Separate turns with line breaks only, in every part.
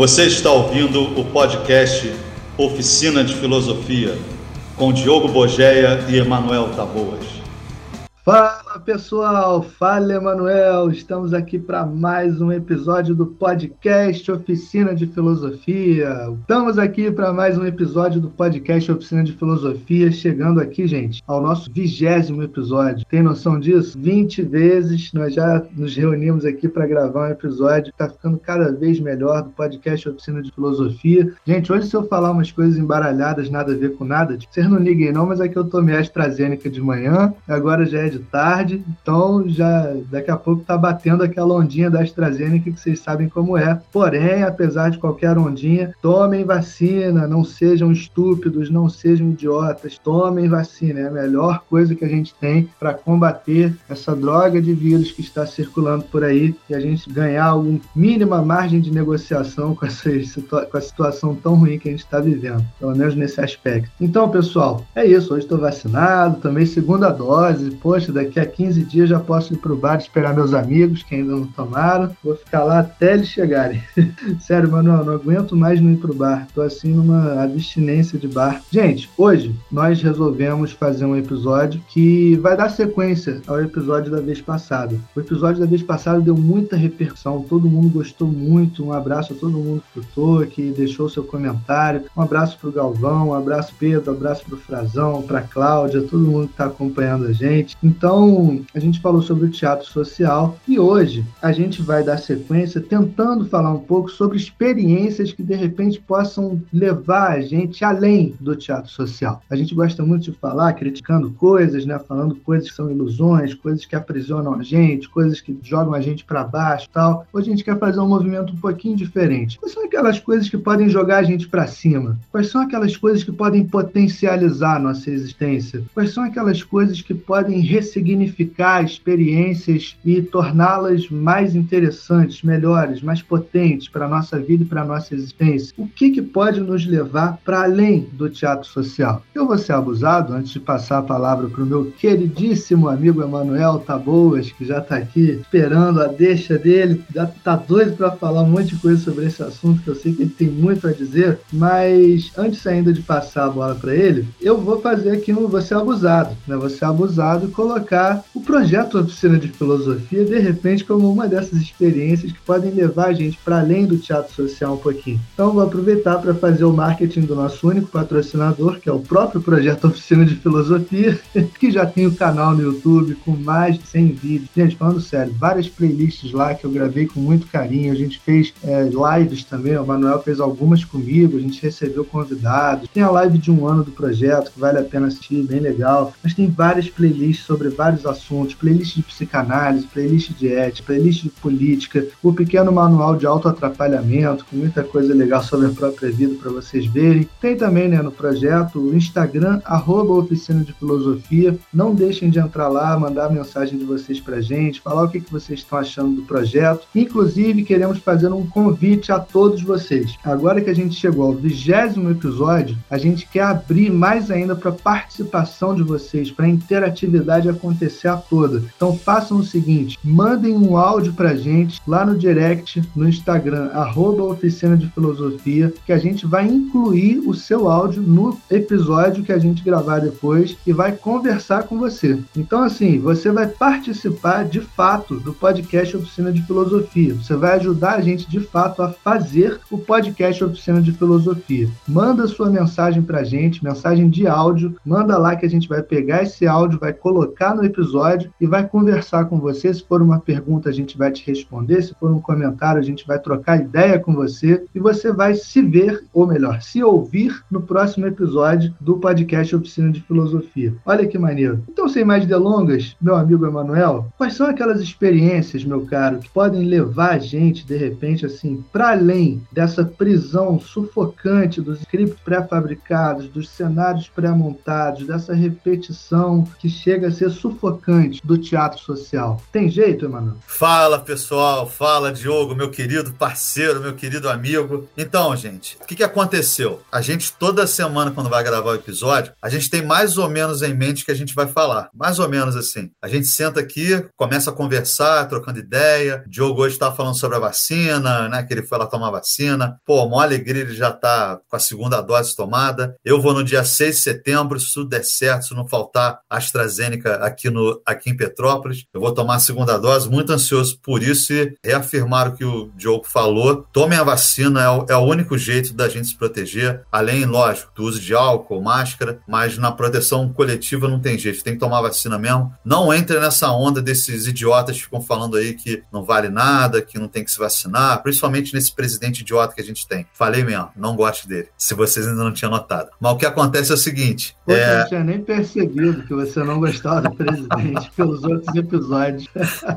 Você está ouvindo o podcast Oficina de Filosofia com Diogo Bogeia e Emanuel Taboas.
Fala pessoal, fala Emanuel, estamos aqui para mais um episódio do podcast Oficina de Filosofia. Estamos aqui para mais um episódio do podcast Oficina de Filosofia, chegando aqui, gente, ao nosso vigésimo episódio. Tem noção disso? 20 vezes nós já nos reunimos aqui para gravar um episódio, está ficando cada vez melhor do podcast Oficina de Filosofia. Gente, hoje se eu falar umas coisas embaralhadas, nada a ver com nada, vocês não liguem não, mas é que eu tomei AstraZeneca de manhã, agora já é de tarde, então já daqui a pouco tá batendo aquela ondinha da AstraZeneca que vocês sabem como é. Porém, apesar de qualquer ondinha, tomem vacina, não sejam estúpidos, não sejam idiotas, tomem vacina, é a melhor coisa que a gente tem para combater essa droga de vírus que está circulando por aí e a gente ganhar alguma mínima margem de negociação com, essa, com a situação tão ruim que a gente está vivendo, pelo menos nesse aspecto. Então, pessoal, é isso. Hoje estou vacinado, também segunda dose. Poxa, poxa, daqui a 15 dias já posso ir pro bar esperar meus amigos que ainda não tomaram. Vou ficar lá até eles chegarem. Sério, Manuel, não aguento mais não ir pro bar. Tô assim numa abstinência de bar. Gente, hoje nós resolvemos fazer um episódio que vai dar sequência ao episódio da vez passada. O episódio da vez passada deu muita repercussão, todo mundo gostou muito. Um abraço a todo mundo que escutou, que deixou seu comentário. Um abraço pro Galvão, um abraço Pedro, um abraço pro Frazão, pra Cláudia, todo mundo que tá acompanhando a gente. Então, a gente falou sobre o teatro social e hoje a gente vai dar sequência tentando falar um pouco sobre experiências que de repente possam levar a gente além do teatro social. A gente gosta muito de falar criticando coisas, né, falando coisas que são ilusões, coisas que aprisionam a gente, coisas que jogam a gente para baixo, tal. Hoje a gente quer fazer um movimento um pouquinho diferente. Quais são aquelas coisas que podem jogar a gente para cima? Quais são aquelas coisas que podem potencializar a nossa existência? Quais são aquelas coisas que podem ressignificar experiências e torná-las mais interessantes, melhores, mais potentes para a nossa vida e para a nossa existência. O que, que pode nos levar para além do teatro social? Eu vou ser abusado antes de passar a palavra para o meu queridíssimo amigo Emanuel Taboas, que já está aqui esperando a deixa dele, já está doido para falar um monte de coisa sobre esse assunto, que eu sei que ele tem muito a dizer, mas antes ainda de passar a bola para ele, eu vou fazer aqui um você abusado, né? Você abusado e colocar o projeto Oficina de Filosofia, de repente, como uma dessas experiências que podem levar a gente para além do teatro social um pouquinho. Então, vou aproveitar para fazer o marketing do nosso único patrocinador, que é o próprio projeto Oficina de Filosofia, que já tem o canal no YouTube com mais de 100 vídeos. Gente, falando sério, várias playlists lá que eu gravei com muito carinho. A gente fez é, lives também, o Manuel fez algumas comigo, a gente recebeu convidados. Tem a live de um ano do projeto, que vale a pena assistir, bem legal. Mas tem várias playlists sobre vários assuntos, playlist de psicanálise, playlist de ética, playlist de política, o pequeno manual de autoatrapalhamento, com muita coisa legal sobre a própria vida para vocês verem. Tem também né, no projeto o Instagram, arroba Oficina de Filosofia. Não deixem de entrar lá, mandar a mensagem de vocês para gente, falar o que, que vocês estão achando do projeto. Inclusive, queremos fazer um convite a todos vocês. Agora que a gente chegou ao vigésimo episódio, a gente quer abrir mais ainda para participação de vocês, para a acontecer a toda. Então façam o seguinte, mandem um áudio pra gente lá no direct, no Instagram, arroba Oficina de Filosofia, que a gente vai incluir o seu áudio no episódio que a gente gravar depois e vai conversar com você. Então, assim, você vai participar de fato do podcast Oficina de Filosofia. Você vai ajudar a gente de fato a fazer o podcast Oficina de Filosofia. Manda sua mensagem pra gente, mensagem de áudio, manda lá que a gente vai pegar esse áudio, vai colocar no episódio e vai conversar com você. Se for uma pergunta, a gente vai te responder. Se for um comentário, a gente vai trocar ideia com você. E você vai se ver, ou melhor, se ouvir no próximo episódio do podcast Oficina de Filosofia. Olha que maneiro. Então, sem mais delongas, meu amigo Emanuel, quais são aquelas experiências, meu caro, que podem levar a gente, de repente, assim, para além dessa prisão sufocante dos scripts pré-fabricados, dos cenários pré-montados, dessa repetição que chega a você sufocante do teatro social. Tem jeito, Emanuel?
Fala, pessoal. Fala, Diogo, meu querido parceiro, meu querido amigo. Então, gente, o que, que aconteceu? A gente, toda semana, quando vai gravar o episódio, a gente tem mais ou menos em mente que a gente vai falar. Mais ou menos assim. A gente senta aqui, começa a conversar, trocando ideia. O Diogo hoje estava falando sobre a vacina, né? Que ele foi lá tomar vacina. Pô, uma alegria, ele já tá com a segunda dose tomada. Eu vou no dia 6 de setembro, se tudo der certo, se não faltar AstraZeneca aqui, no, aqui em Petrópolis. Eu vou tomar a segunda dose, muito ansioso por isso e reafirmar o que o Diogo falou. Tomem a vacina, é o, é o único jeito da gente se proteger. Além, lógico, do uso de álcool, máscara, mas na proteção coletiva não tem jeito, tem que tomar vacina mesmo. Não entre nessa onda desses idiotas que ficam falando aí que não vale nada, que não tem que se vacinar, principalmente nesse presidente idiota que a gente tem. Falei mesmo, não gosto dele, se vocês ainda não tinham notado. Mas o que acontece é o seguinte.
Pô,
é...
Eu não tinha nem percebido que você não gostava do presidente pelos outros episódios.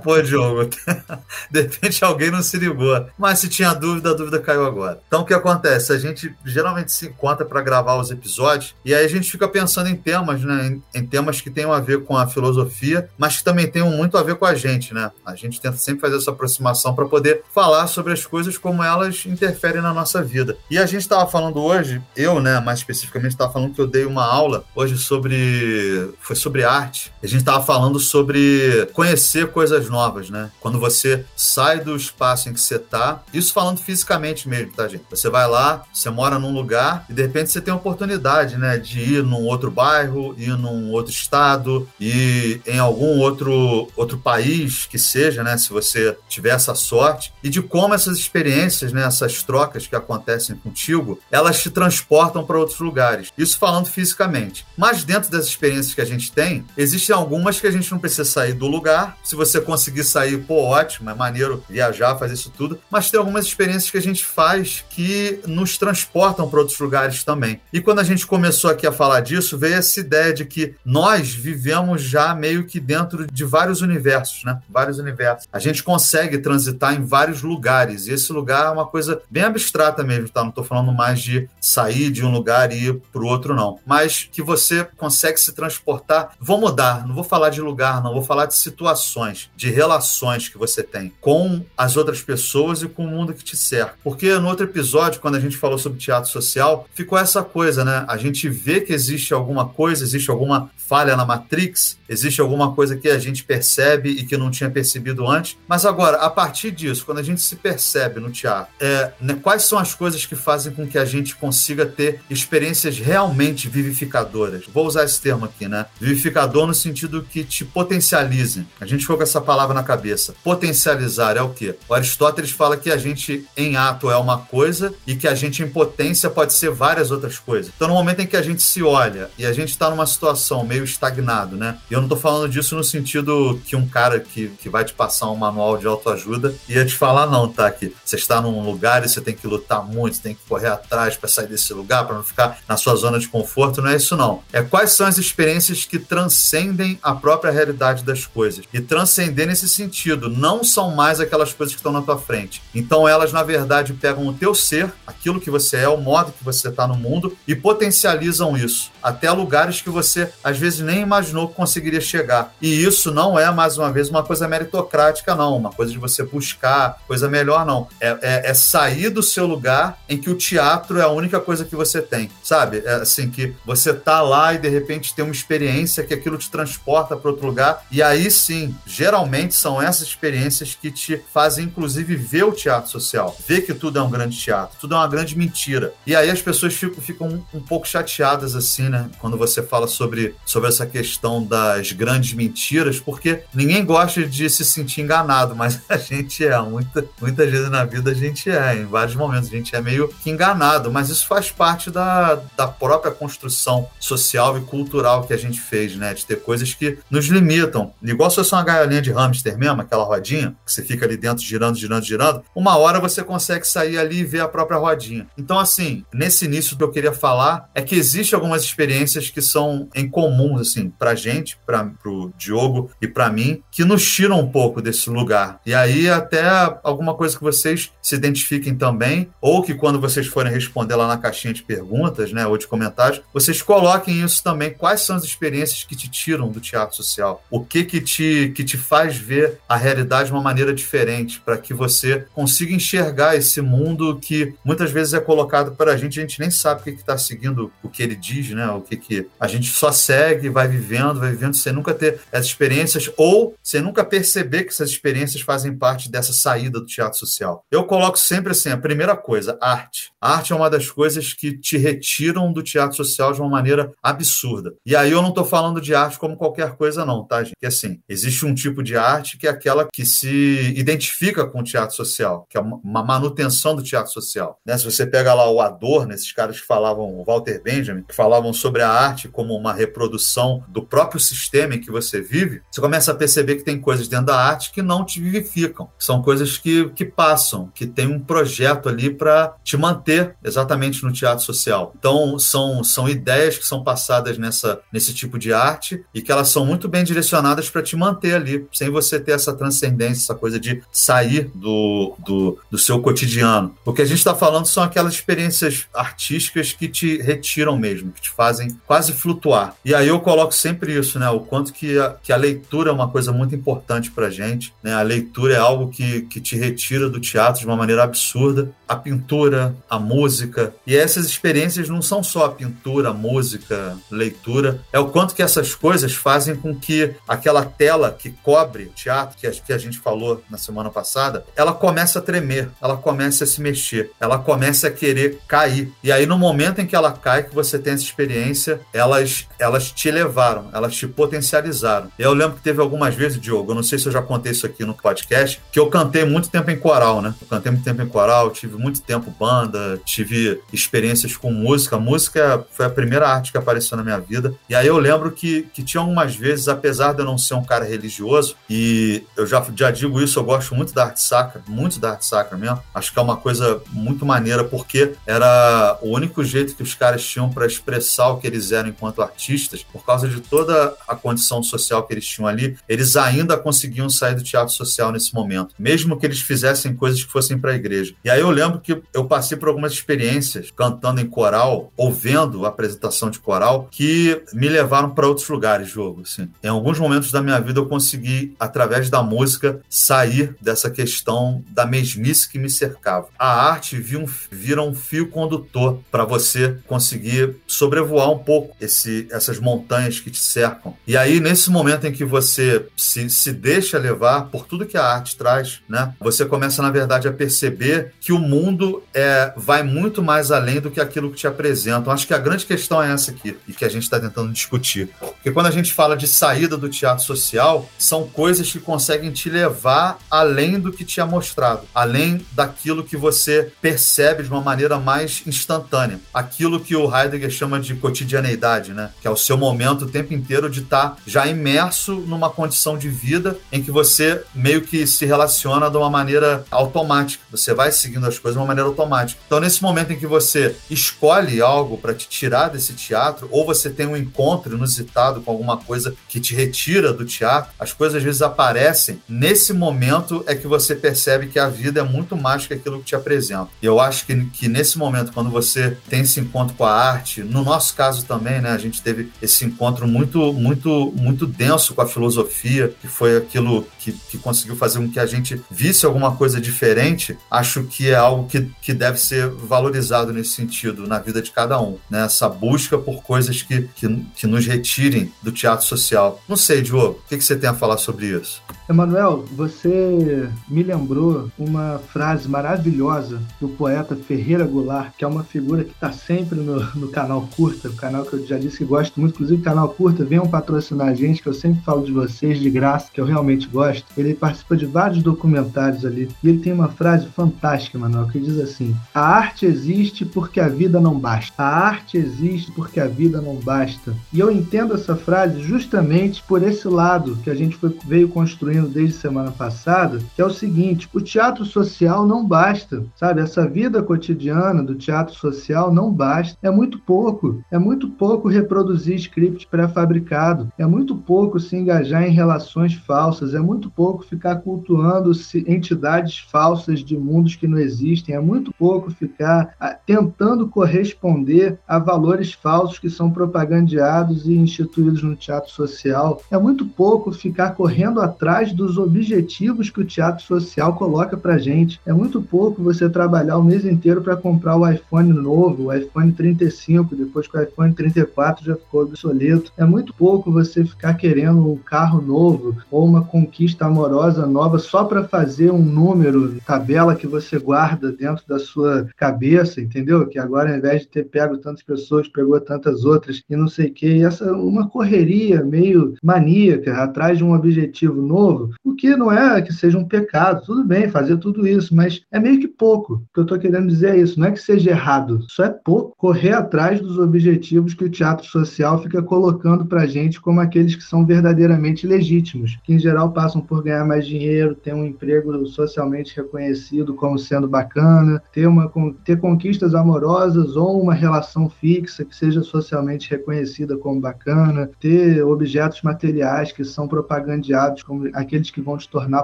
Pô, Diogo, de repente alguém não se ligou. Mas se tinha dúvida, a dúvida caiu agora. Então o que acontece? A gente geralmente se encontra para gravar os episódios e aí a gente fica pensando em temas, né? Em, em temas que tenham a ver com a filosofia, mas que também tenham muito a ver com a gente, né? A gente tenta sempre fazer essa aproximação para poder falar sobre as coisas como elas interferem na nossa vida. E a gente estava falando hoje, eu, né, mais especificamente, estava falando que eu dei uma aula hoje sobre. Foi sobre arte. A gente estava falando sobre conhecer coisas novas, né? Quando você sai do espaço em que você está, isso falando fisicamente mesmo, tá, gente? Você vai lá, você mora num lugar e de repente você tem a oportunidade, né, de ir num outro bairro, ir num outro estado, ir em algum outro, outro país que seja, né, se você tiver essa sorte, e de como essas experiências, né, essas trocas que acontecem contigo, elas te transportam para outros lugares. Isso falando fisicamente. Mas dentro das experiências que a gente tem, existem algumas que a gente não precisa sair do lugar. Se você conseguir sair, pô, ótimo, é maneiro viajar, fazer isso tudo. Mas tem algumas experiências que a gente faz que nos transportam para outros lugares também. E quando a gente começou aqui a falar disso, veio essa ideia de que nós vivemos já meio que dentro de vários universos, né? Vários universos. A gente consegue transitar em vários lugares. E esse lugar é uma coisa bem abstrata mesmo, tá? Não estou falando mais de sair de um lugar e ir para o outro, não. Mas que você consegue se transportar. Vou mudar, não vou falar de lugar, não, vou falar de situações, de relações que você tem com as outras pessoas e com o mundo que te cerca. Porque no outro episódio, quando a gente falou sobre teatro social, ficou essa coisa, né? A gente vê que existe alguma coisa, existe alguma falha na Matrix, existe alguma coisa que a gente percebe e que não tinha percebido antes. Mas agora, a partir disso, quando a gente se percebe no teatro, é, né, quais são as coisas que fazem com que a gente consiga ter experiências realmente vivificadoras? Vou usar esse termo aqui, né? Vivificador no sentido que te potencialize. A gente ficou com essa palavra na cabeça. Potencializar é o quê? O Aristóteles fala que a gente em ato é uma coisa e que a gente em potência pode ser várias outras coisas. Então, no momento em que a gente se olha e a gente está numa situação meio estagnado, né? E eu não estou falando disso no sentido que um cara que, que vai te passar um manual de autoajuda ia te falar, não, tá? Que você está num lugar e você tem que lutar muito, tem que correr atrás para sair desse lugar, para não ficar na sua zona de conforto. Não é isso, não. É quais são as experiências que transcendem a própria realidade das coisas. E transcender nesse sentido, não são mais aquelas coisas que estão na tua frente. Então elas, na verdade, pegam o teu ser, aquilo que você é, o modo que você está no mundo, e potencializam isso até lugares que você às vezes nem imaginou que conseguiria chegar. E isso não é, mais uma vez, uma coisa meritocrática, não, uma coisa de você buscar coisa melhor, não. É, é, é sair do seu lugar em que o teatro é a única coisa que você tem, sabe? É assim, que você tá lá e de repente tem uma experiência que aquilo te transporta para outro lugar, e aí sim, geralmente são essas experiências que te fazem, inclusive, ver o teatro social, ver que tudo é um grande teatro, tudo é uma grande mentira. E aí as pessoas ficam, ficam um, pouco chateadas, assim, né? Quando você fala sobre, sobre essa questão das grandes mentiras, porque ninguém gosta de se sentir enganado, mas a gente é. Muita, muitas vezes na vida a gente é, em vários momentos a gente é meio que enganado, mas isso faz parte da, da própria construção social e cultural que a gente fez, né? De ter coisas que nos limitam. Igual se fosse uma gaiolinha de hamster mesmo, aquela rodinha, que você fica ali dentro girando, girando, girando, uma hora você consegue sair ali e ver a própria rodinha. Então, assim, nesse início que eu queria falar é que existe algumas experiências que são em comum, assim, pra gente, pra, pro Diogo e para mim, que nos tiram um pouco desse lugar. E aí, até alguma coisa que vocês se identifiquem também, ou que quando vocês forem responder lá na caixinha de perguntas, né, ou de comentários, vocês coloquem isso também. Quais são as experiências que te tiram do teatro social? O que que te, que te faz ver a realidade de uma maneira diferente, para que você consiga enxergar esse mundo que muitas vezes é colocado para a gente, a gente nem sabe o que está seguindo o que ele diz, né? O que, que a gente só segue, vai vivendo, vai vivendo, sem nunca ter essas experiências, ou sem nunca perceber que essas experiências fazem parte dessa saída do teatro social. Eu coloco sempre assim: a primeira coisa, arte. A arte é uma das coisas que te retiram do teatro social de uma maneira absurda. E aí eu não estou falando de arte como qualquer coisa, não, tá, gente? Que assim, existe um tipo de arte que é aquela que se identifica com o teatro social, que é uma manutenção do teatro social. Né? Se você pega lá o Adorno, esses caras que falavam, o Walter Benjamin, que falavam sobre a arte como uma reprodução do próprio sistema em que você vive, você começa a perceber que tem coisas dentro da arte que não te vivificam. São coisas que, que passam, que tem um projeto ali para te manter exatamente no teatro social. Então, são, são ideias que são passadas nessa, nesse tipo de arte e que elas são muito bem direcionadas para te manter ali, sem você ter essa transcendência, essa coisa de sair do, do, do seu cotidiano. O que a gente está falando são aquelas experiências artísticas que te retiram mesmo, que te fazem quase flutuar. E aí eu coloco sempre isso, né? O quanto que a, que a leitura é uma coisa muito importante para gente, né? A leitura é algo que, que te retira do teatro de uma maneira absurda. A pintura, a música. E essas experiências não são só a pintura, a música, leitura. É o quanto que essas coisas fazem com que aquela tela que cobre o teatro, que a, que a gente falou na semana passada, ela começa a tremer, ela começa a se mexer, ela começa a querer cair. E aí, no momento em que ela cai, que você tem essa experiência, elas, elas te levaram, elas te potencializaram. Eu lembro que teve algumas vezes, Diogo, eu não sei se eu já contei isso aqui no podcast, que eu cantei muito tempo em coral, né? Eu cantei muito tempo em coral, tive muito tempo banda, tive experiências com música. Música foi a primeira arte que apareceu na minha vida. E aí eu lembro que, que tinha algumas vezes, apesar de eu não ser um cara religioso, e eu já, já digo isso, eu gosto muito da arte sacra, muito da arte sacra mesmo. Acho que é uma coisa muito maneira, porque era o único jeito que os caras tinham para expressar o que eles eram enquanto artistas, por causa de toda a condição social que eles tinham ali, eles ainda conseguiam sair do teatro social nesse momento, mesmo que eles fizessem coisas que fossem para a igreja. E aí eu lembro que eu passei por algumas experiências cantando em coral, ouvendo a apresentação de coral, que me levaram para outros lugares, jogo. Assim. Em alguns momentos da minha vida eu consegui, através da música, sair dessa questão da mesmice que me cercava. A arte vira um, vira um fio condutor para você conseguir sobrevoar um pouco esse, essas montanhas que te cercam. E aí, nesse momento em que você se, se deixa levar por tudo que a arte traz, né, você começa, na verdade, a perceber que o mundo é, vai muito mais além do que aquilo que te apresentam. Acho que a grande questão é essa aqui, e que a gente está tentando discutir. Porque quando a gente fala de saída do teatro social, são coisas que conseguem te levar além do que te é mostrado, além daquilo que você percebe de uma maneira mais instantânea. Aquilo que o Heidegger chama de cotidianeidade, né? Que é o seu momento o tempo inteiro de estar tá já imerso numa condição de vida em que você meio que se relaciona de uma maneira automática. Você vai seguindo as coisas de uma maneira automática. Então, nesse momento em que você escolhe algo para te tirar desse teatro, ou você tem um encontro inusitado com alguma coisa que te retira do teatro, as coisas às vezes aparecem. Nesse momento é que você percebe que a vida é muito mais que aquilo que te apresenta. E eu acho que, que nesse momento, quando você tem esse encontro com a arte, no nosso caso também, né, a gente teve esse encontro muito, muito, muito denso com a filosofia, que foi aquilo que, que conseguiu fazer com que a gente visse alguma coisa diferente. Acho que é algo que, que deve ser valorizado nesse sentido na vida de cada um, né? Essa busca por coisas que, que, que nos retirem do teatro social. Não sei, Diogo, o que, que você tem a falar sobre isso?
Emanuel, você me lembrou uma frase maravilhosa do poeta Ferreira Goulart, que é uma figura que está sempre no, no canal Curta, o canal que eu já disse que gosto muito, inclusive o canal Curta, venham patrocinar a gente, que eu sempre falo de vocês de graça, que eu realmente gosto. Ele participa de vários documentários ali, e ele tem uma frase fantástica, Emanuel, que diz assim: A arte existe porque a vida não basta. A arte existe porque a vida não basta. E eu entendo essa frase justamente por esse lado que a gente foi, veio construindo desde semana passada, que é o seguinte: o teatro social não basta, sabe? Essa vida cotidiana do teatro social não basta. É muito pouco. É muito pouco reproduzir script pré-fabricado. É muito pouco se engajar em relações falsas. É muito pouco ficar cultuando entidades falsas de mundos que não existem. É muito pouco ficar ah, tentando corresponder a valores falsos que são propagandeados e instituídos no no teatro social. É muito pouco ficar correndo atrás dos objetivos que o teatro social coloca para gente. É muito pouco você trabalhar o mês inteiro para comprar o iPhone novo, o iPhone 35, depois que o iPhone 34 já ficou obsoleto. É muito pouco você ficar querendo um carro novo ou uma conquista amorosa nova só para fazer um número, tabela que você guarda dentro da sua cabeça, entendeu? Que agora, ao invés de ter pego tantas pessoas, pegou tantas outras e não sei o que. Essa uma correria meio maníaca atrás de um objetivo novo, o que não é que seja um pecado. Tudo bem fazer tudo isso, mas é meio que pouco. O que eu estou querendo dizer é isso. Não é que seja errado, só é pouco correr atrás dos objetivos que o teatro social fica colocando para gente como aqueles que são verdadeiramente legítimos, que em geral passam por ganhar mais dinheiro, ter um emprego socialmente reconhecido como sendo bacana, ter, uma, ter conquistas amorosas ou uma relação fixa que seja socialmente reconhecida como bacana, ter objetos materiais que são propagandeados como aqueles que vão te tornar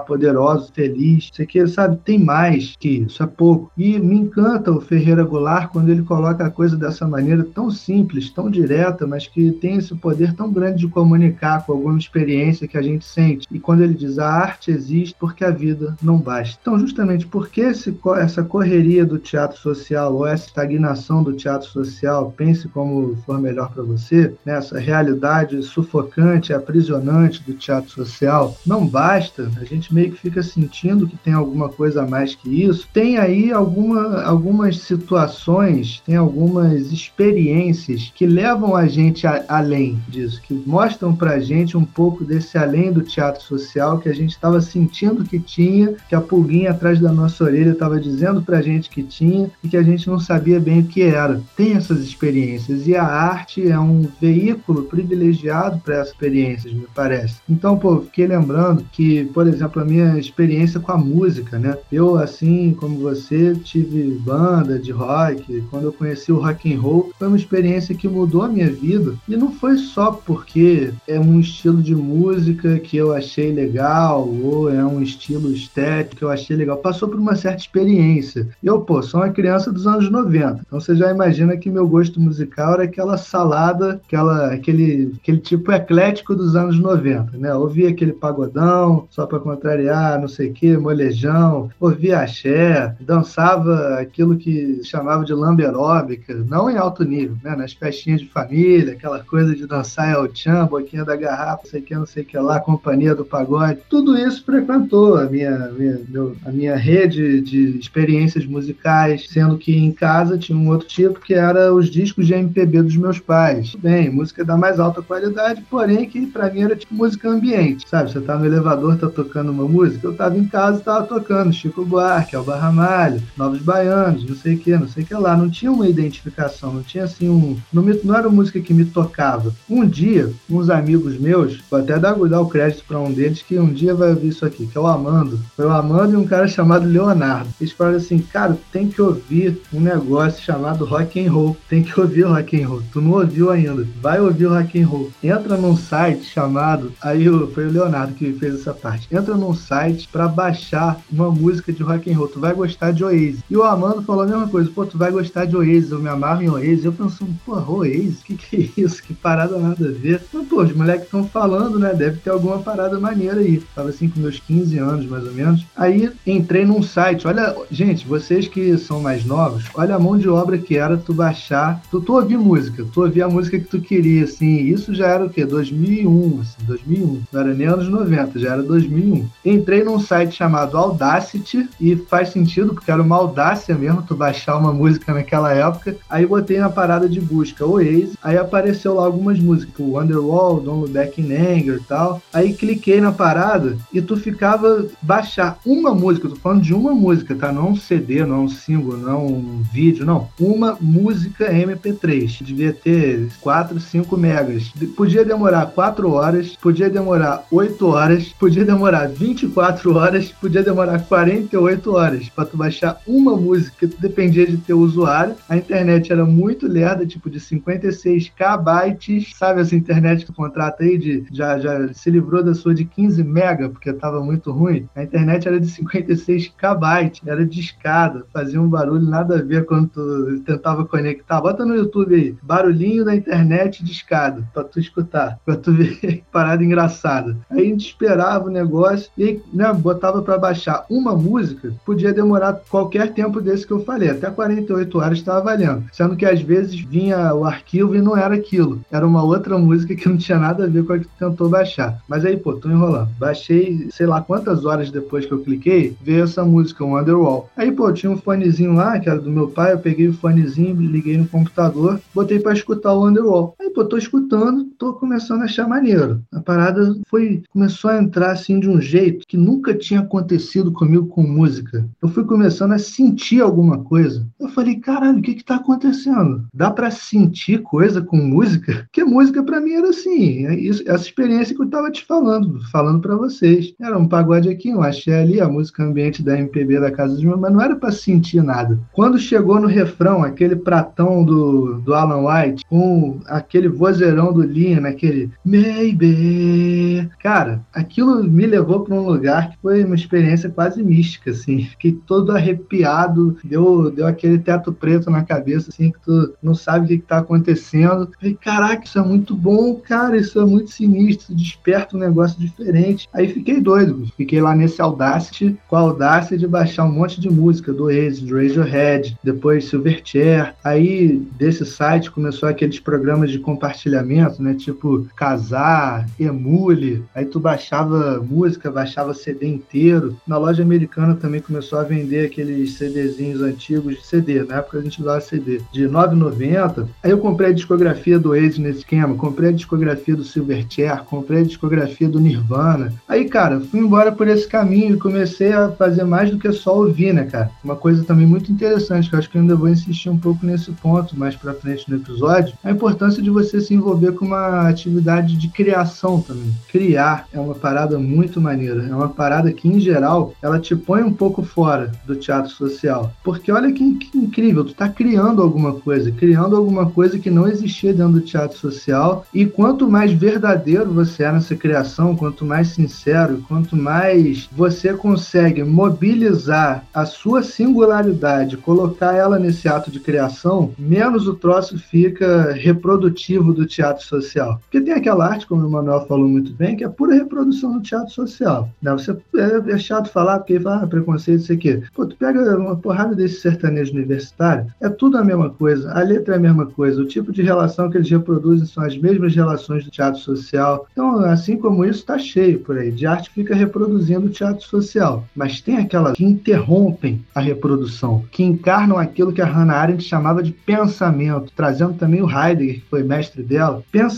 poderoso, feliz. Isso aqui, sabe, tem mais que isso, é pouco. E me encanta o Ferreira Goulart quando ele coloca a coisa dessa maneira tão simples, tão direta, mas que tem esse poder tão grande de comunicar com alguma experiência que a gente sente. E quando ele diz a arte existe porque a vida não basta. Então, justamente porque esse, essa correria do teatro social ou essa estagnação do teatro social, pense como for melhor para você, né, realidade sufocante, aprisionante do teatro social, não basta, a gente meio que fica sentindo que tem alguma coisa a mais que isso. Tem aí alguma, algumas situações, tem algumas experiências que levam a gente a, além disso, que mostram para a gente um pouco desse além do teatro social que a gente estava sentindo que tinha, que a pulguinha atrás da nossa orelha estava dizendo para a gente que tinha e que a gente não sabia bem o que era. Tem essas experiências e a arte é um veículo privilegiado para essas experiências, me parece. Então, pô, fiquei lembrando que, por exemplo, a minha experiência com a música, né? Eu, assim como você, tive banda de rock. Quando eu conheci o rock and roll, foi uma experiência que mudou a minha vida. E não foi só porque é um estilo de música que eu achei legal ou é um estilo estético que eu achei legal. Passou por uma certa experiência. Eu, pô, sou uma criança dos anos 90. Então você já imagina que meu gosto musical era aquela salada, aquela, aquele, aquele tipo eclético dos anos 90, né? Ouvia aquele pagodão, só para contrariar, não sei o que, molejão, ouvia axé, dançava aquilo que chamava de lamberóbica, não em alto nível, né? Nas festinhas de família, aquela coisa de dançar El Chan, boquinha da garrafa, não sei o que, não sei o que lá, companhia do pagode. Tudo isso frequentou a minha, minha meu, a minha rede de experiências musicais, sendo que em casa tinha um outro tipo que era os discos de MPB dos meus pais. Bem, música da mais alta qualidade, porém que para mim era tipo música ambiente, sabe? Você tá no elevador, tá tocando uma música, eu tava em casa tava tocando Chico Buarque, Alba Ramalho, Novos Baianos, não sei o que, não sei o que lá. Não tinha uma identificação, não tinha assim um. Não, me, não era música que me tocava. Um dia, uns amigos meus, vou até dar, dar o crédito para um deles que um dia vai ouvir isso aqui, que é o Amando. Foi o Amando e um cara chamado Leonardo. Eles falaram assim, cara, tem que ouvir um negócio chamado rock and roll. Tem que ouvir rock and roll. Tu não ouviu ainda. Vai ouvir rock and roll. Entra num site chamado. Aí foi o Leonardo que fez essa parte. Entra num site para baixar uma música de rock and roll. Tu vai gostar de Oasis. E o Amando falou a mesma coisa. Pô, tu vai gostar de Oasis. Eu me amarro em Oasis. Eu pensando, pô, Oasis? Que que é isso? Que parada nada a ver. Mas, pô, os moleques estão falando, né? Deve ter alguma parada maneira aí. Tava assim com meus 15 anos, mais ou menos. Aí entrei num site. Olha, gente, vocês que são mais novos, olha a mão de obra que era tu baixar. Tu, tu ouvir música. Tu ouvir a música que tu queria, assim. Isso já era o quê? 2001, assim, 2001. Não era nem anos 90, já era 2001. Entrei num site chamado Audacity e faz sentido, porque era uma audácia mesmo tu baixar uma música naquela época. Aí botei na parada de busca Oasis, aí apareceu lá algumas músicas, o Wonderwall, Don't Look Back in Anger e tal. Aí cliquei na parada e tu ficava baixar uma música, tô falando de uma música, tá? Não um CD, não um single, não um vídeo, não. Uma música MP3. Devia ter 4, 5 megas. Podia demorar 4 horas, podia demorar 8 horas, podia demorar 24 horas, podia demorar 48 horas para tu baixar uma música, dependia de teu usuário. A internet era muito lerda, tipo de 56 kbytes, sabe essa internet que tu contrata aí de já já se livrou da sua de 15 mega porque tava muito ruim. A internet era de 56 kbytes, era de escada, fazia um barulho nada a ver quando tu tentava conectar. Bota no YouTube aí, barulhinho da internet de escada, pra tu escutar, pra tu ver parada engraçada. Aí a gente esperava o negócio e né, botava para baixar uma música, podia demorar qualquer tempo desse que eu falei, até 48 horas estava valendo. Sendo que às vezes vinha o arquivo e não era aquilo, era uma outra música que não tinha nada a ver com a que tu tentou baixar. Mas aí, pô, tô enrolando. Baixei, sei lá quantas horas depois que eu cliquei, veio essa música, Wonderwall. Aí, pô, tinha um fonezinho lá, que era do meu pai, eu peguei o fonezinho, liguei no computador, botei para escutar o Wonderwall. Aí, pô, tô escutando, tô começando a achar maneiro. A parada foi, começou a entrar assim de um jeito que nunca tinha acontecido comigo com música. Eu fui começando a sentir alguma coisa. Eu falei, caralho, o que que tá acontecendo? Dá para sentir coisa com música? Porque música para mim era assim, é isso, essa experiência que eu tava te falando, falando para vocês. Era um pagode aqui, um axé ali, a música ambiente da MPB da casa dos meus, mas não era para sentir nada. Quando chegou no refrão, aquele pratão do, do Alan White, com aquele vozeirão do Liam, aquele maybe, cara, aquilo me levou para um lugar que foi uma experiência quase mística, assim. Fiquei todo arrepiado, deu, deu aquele teto preto na cabeça, assim, que tu não sabe o que, está acontecendo. Falei, caraca, isso é muito bom, cara, isso é muito sinistro, desperta um negócio diferente. Aí fiquei doido, fiquei lá nesse Audacity, com a audácia de baixar um monte de música do Oasis, do Radiohead, depois Silverchair. Aí desse site começou aqueles programas de compartilhamento, né, tipo Casar, Emule. Aí tu baixava música, baixava CD inteiro. Na loja americana também começou a vender aqueles CDzinhos antigos de CD. Na época a gente usava CD de 9,90. Aí eu comprei a discografia do Oasis nesse esquema, comprei a discografia do Silverchair, comprei a discografia do Nirvana. Aí, cara, fui embora por esse caminho e comecei a fazer mais do que só ouvir, né, cara? Uma coisa também muito interessante, que eu acho que ainda vou insistir um pouco nesse ponto mais pra frente no episódio, a importância de você se envolver com uma atividade de criação também. Criar é uma parada muito maneira, é uma parada que, em geral, ela te põe um pouco fora do teatro social. Porque olha que, que incrível, tu tá criando alguma coisa, criando alguma coisa que não existia dentro do teatro social, e quanto mais verdadeiro você é nessa criação, quanto mais sincero, quanto mais você consegue mobilizar a sua singularidade, colocar ela nesse ato de criação, menos o troço fica reprodutivo do teatro social. Porque tem aquela arte, como o Manuel falou muito bem, que é pura reprodução do teatro social. Né? Você, é, é chato falar, porque ah, preconceito, isso aqui. Pô, tu pega uma porrada desse sertanejo universitário, é tudo a mesma coisa, a letra é a mesma coisa, o tipo de relação que eles reproduzem são as mesmas relações do teatro social. Então, assim como isso, está cheio por aí. De arte fica reproduzindo o teatro social. Mas tem aquelas que interrompem a reprodução, que encarnam aquilo que a Hannah Arendt chamava de pensamento, trazendo também o Heidegger, que foi mestre dela. Pensamento,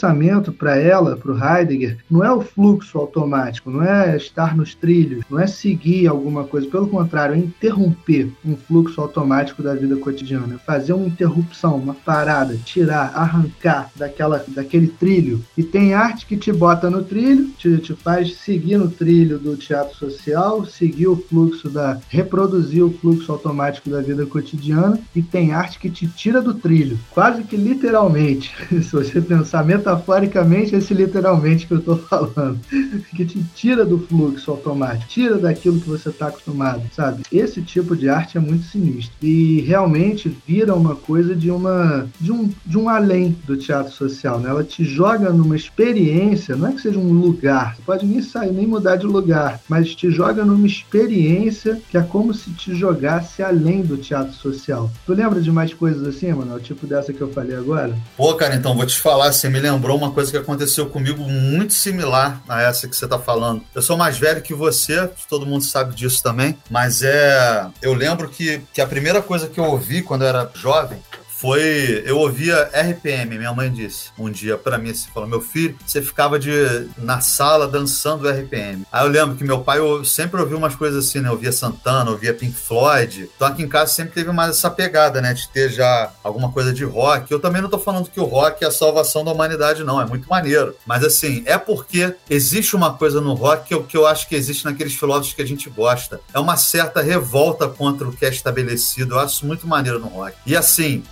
para ela, para o Heidegger, não é o fluxo automático, não é estar nos trilhos, não é seguir alguma coisa. Pelo contrário, é interromper um fluxo automático da vida cotidiana, é fazer uma interrupção, uma parada, tirar, arrancar daquela, daquele trilho. E tem arte que te bota no trilho, te, te faz seguir no trilho do teatro social, seguir o fluxo da. reproduzir o fluxo automático da vida cotidiana, e tem arte que te tira do trilho, quase que literalmente. Se você pensar metaforicamente, esse literalmente que eu estou falando, que te tira do fluxo automático, tira daquilo que você está acostumado, sabe? Esse tipo de arte é muito sinistro e realmente vira uma coisa de uma de um, de um além do teatro social, né? Ela te joga numa experiência, não é que seja um lugar, você pode nem sair nem mudar de lugar, mas te joga numa experiência que é como se te jogasse além do teatro social. Tu lembra de mais coisas assim, mano? O tipo dessa que eu falei agora?
Pô, cara, então vou te falar, você me lembrou uma coisa que aconteceu comigo muito similar a essa que você tá falando. Eu sou mais velho que você, todo mundo sabe disso também, mas é. Eu lembro que, que a primeira coisa que eu ouvi quando eu era jovem foi. Eu ouvia RPM, minha mãe disse um dia para mim, assim, falou: meu filho, você ficava de, na sala dançando RPM. Aí eu lembro que meu pai eu sempre ouvia umas coisas assim, né? Eu ouvia Santana, ouvia Pink Floyd. Então aqui em casa sempre teve mais essa pegada, né? De ter já alguma coisa de rock. Eu também não tô falando que o rock é a salvação da humanidade, não. É muito maneiro. Mas assim, é porque existe uma coisa no rock que eu, que eu acho que existe naqueles filósofos que a gente gosta. É uma certa revolta contra o que é estabelecido. Eu acho muito maneiro no rock. E assim,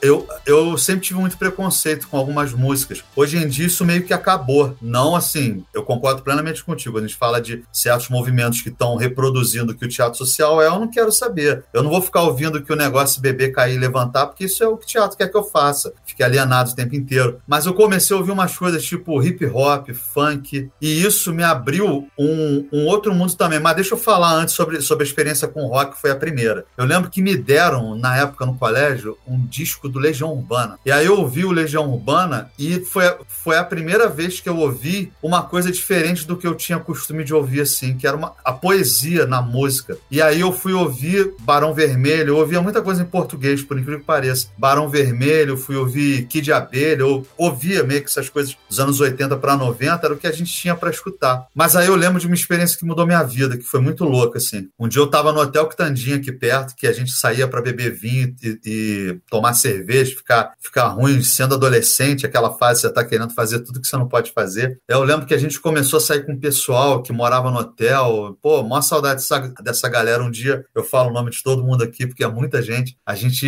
Eu, eu sempre tive muito preconceito com algumas músicas. Hoje em dia isso meio que acabou. Não assim, eu concordo plenamente contigo. A gente fala de certos movimentos que estão reproduzindo o que o teatro social é, eu não quero saber. Eu não vou ficar ouvindo que o negócio beber, cair e levantar, porque isso é o que o teatro quer que eu faça. Fiquei alienado o tempo inteiro. Mas eu comecei a ouvir umas coisas tipo hip hop, funk, e isso me abriu um, um outro mundo também. Mas deixa eu falar antes sobre, sobre a experiência com rock, que foi a primeira. Eu lembro que me deram, na época no colégio, um disco do Legião Urbana. E aí eu ouvi o Legião Urbana e foi, foi a primeira vez que eu ouvi uma coisa diferente do que eu tinha costume de ouvir, assim, que era uma, a poesia na música. E aí eu fui ouvir Barão Vermelho, eu ouvia muita coisa em português, por incrível que pareça. Barão Vermelho, fui ouvir Kid Abelha, eu ouvia meio que essas coisas dos anos 80 para 90, era o que a gente tinha para escutar. Mas aí eu lembro de uma experiência que mudou minha vida, que foi muito louca, assim. Um dia eu tava no Hotel Quitandinha aqui perto, que a gente saía para beber vinho e, e, tomar cerveja, ficar, ficar ruim sendo adolescente, aquela fase que você tá querendo fazer tudo que você não pode fazer. Eu lembro que a gente começou a sair com o pessoal que morava no hotel. Pô, maior saudade dessa, dessa galera. Um dia eu falo o nome de todo mundo aqui, porque é muita gente. A gente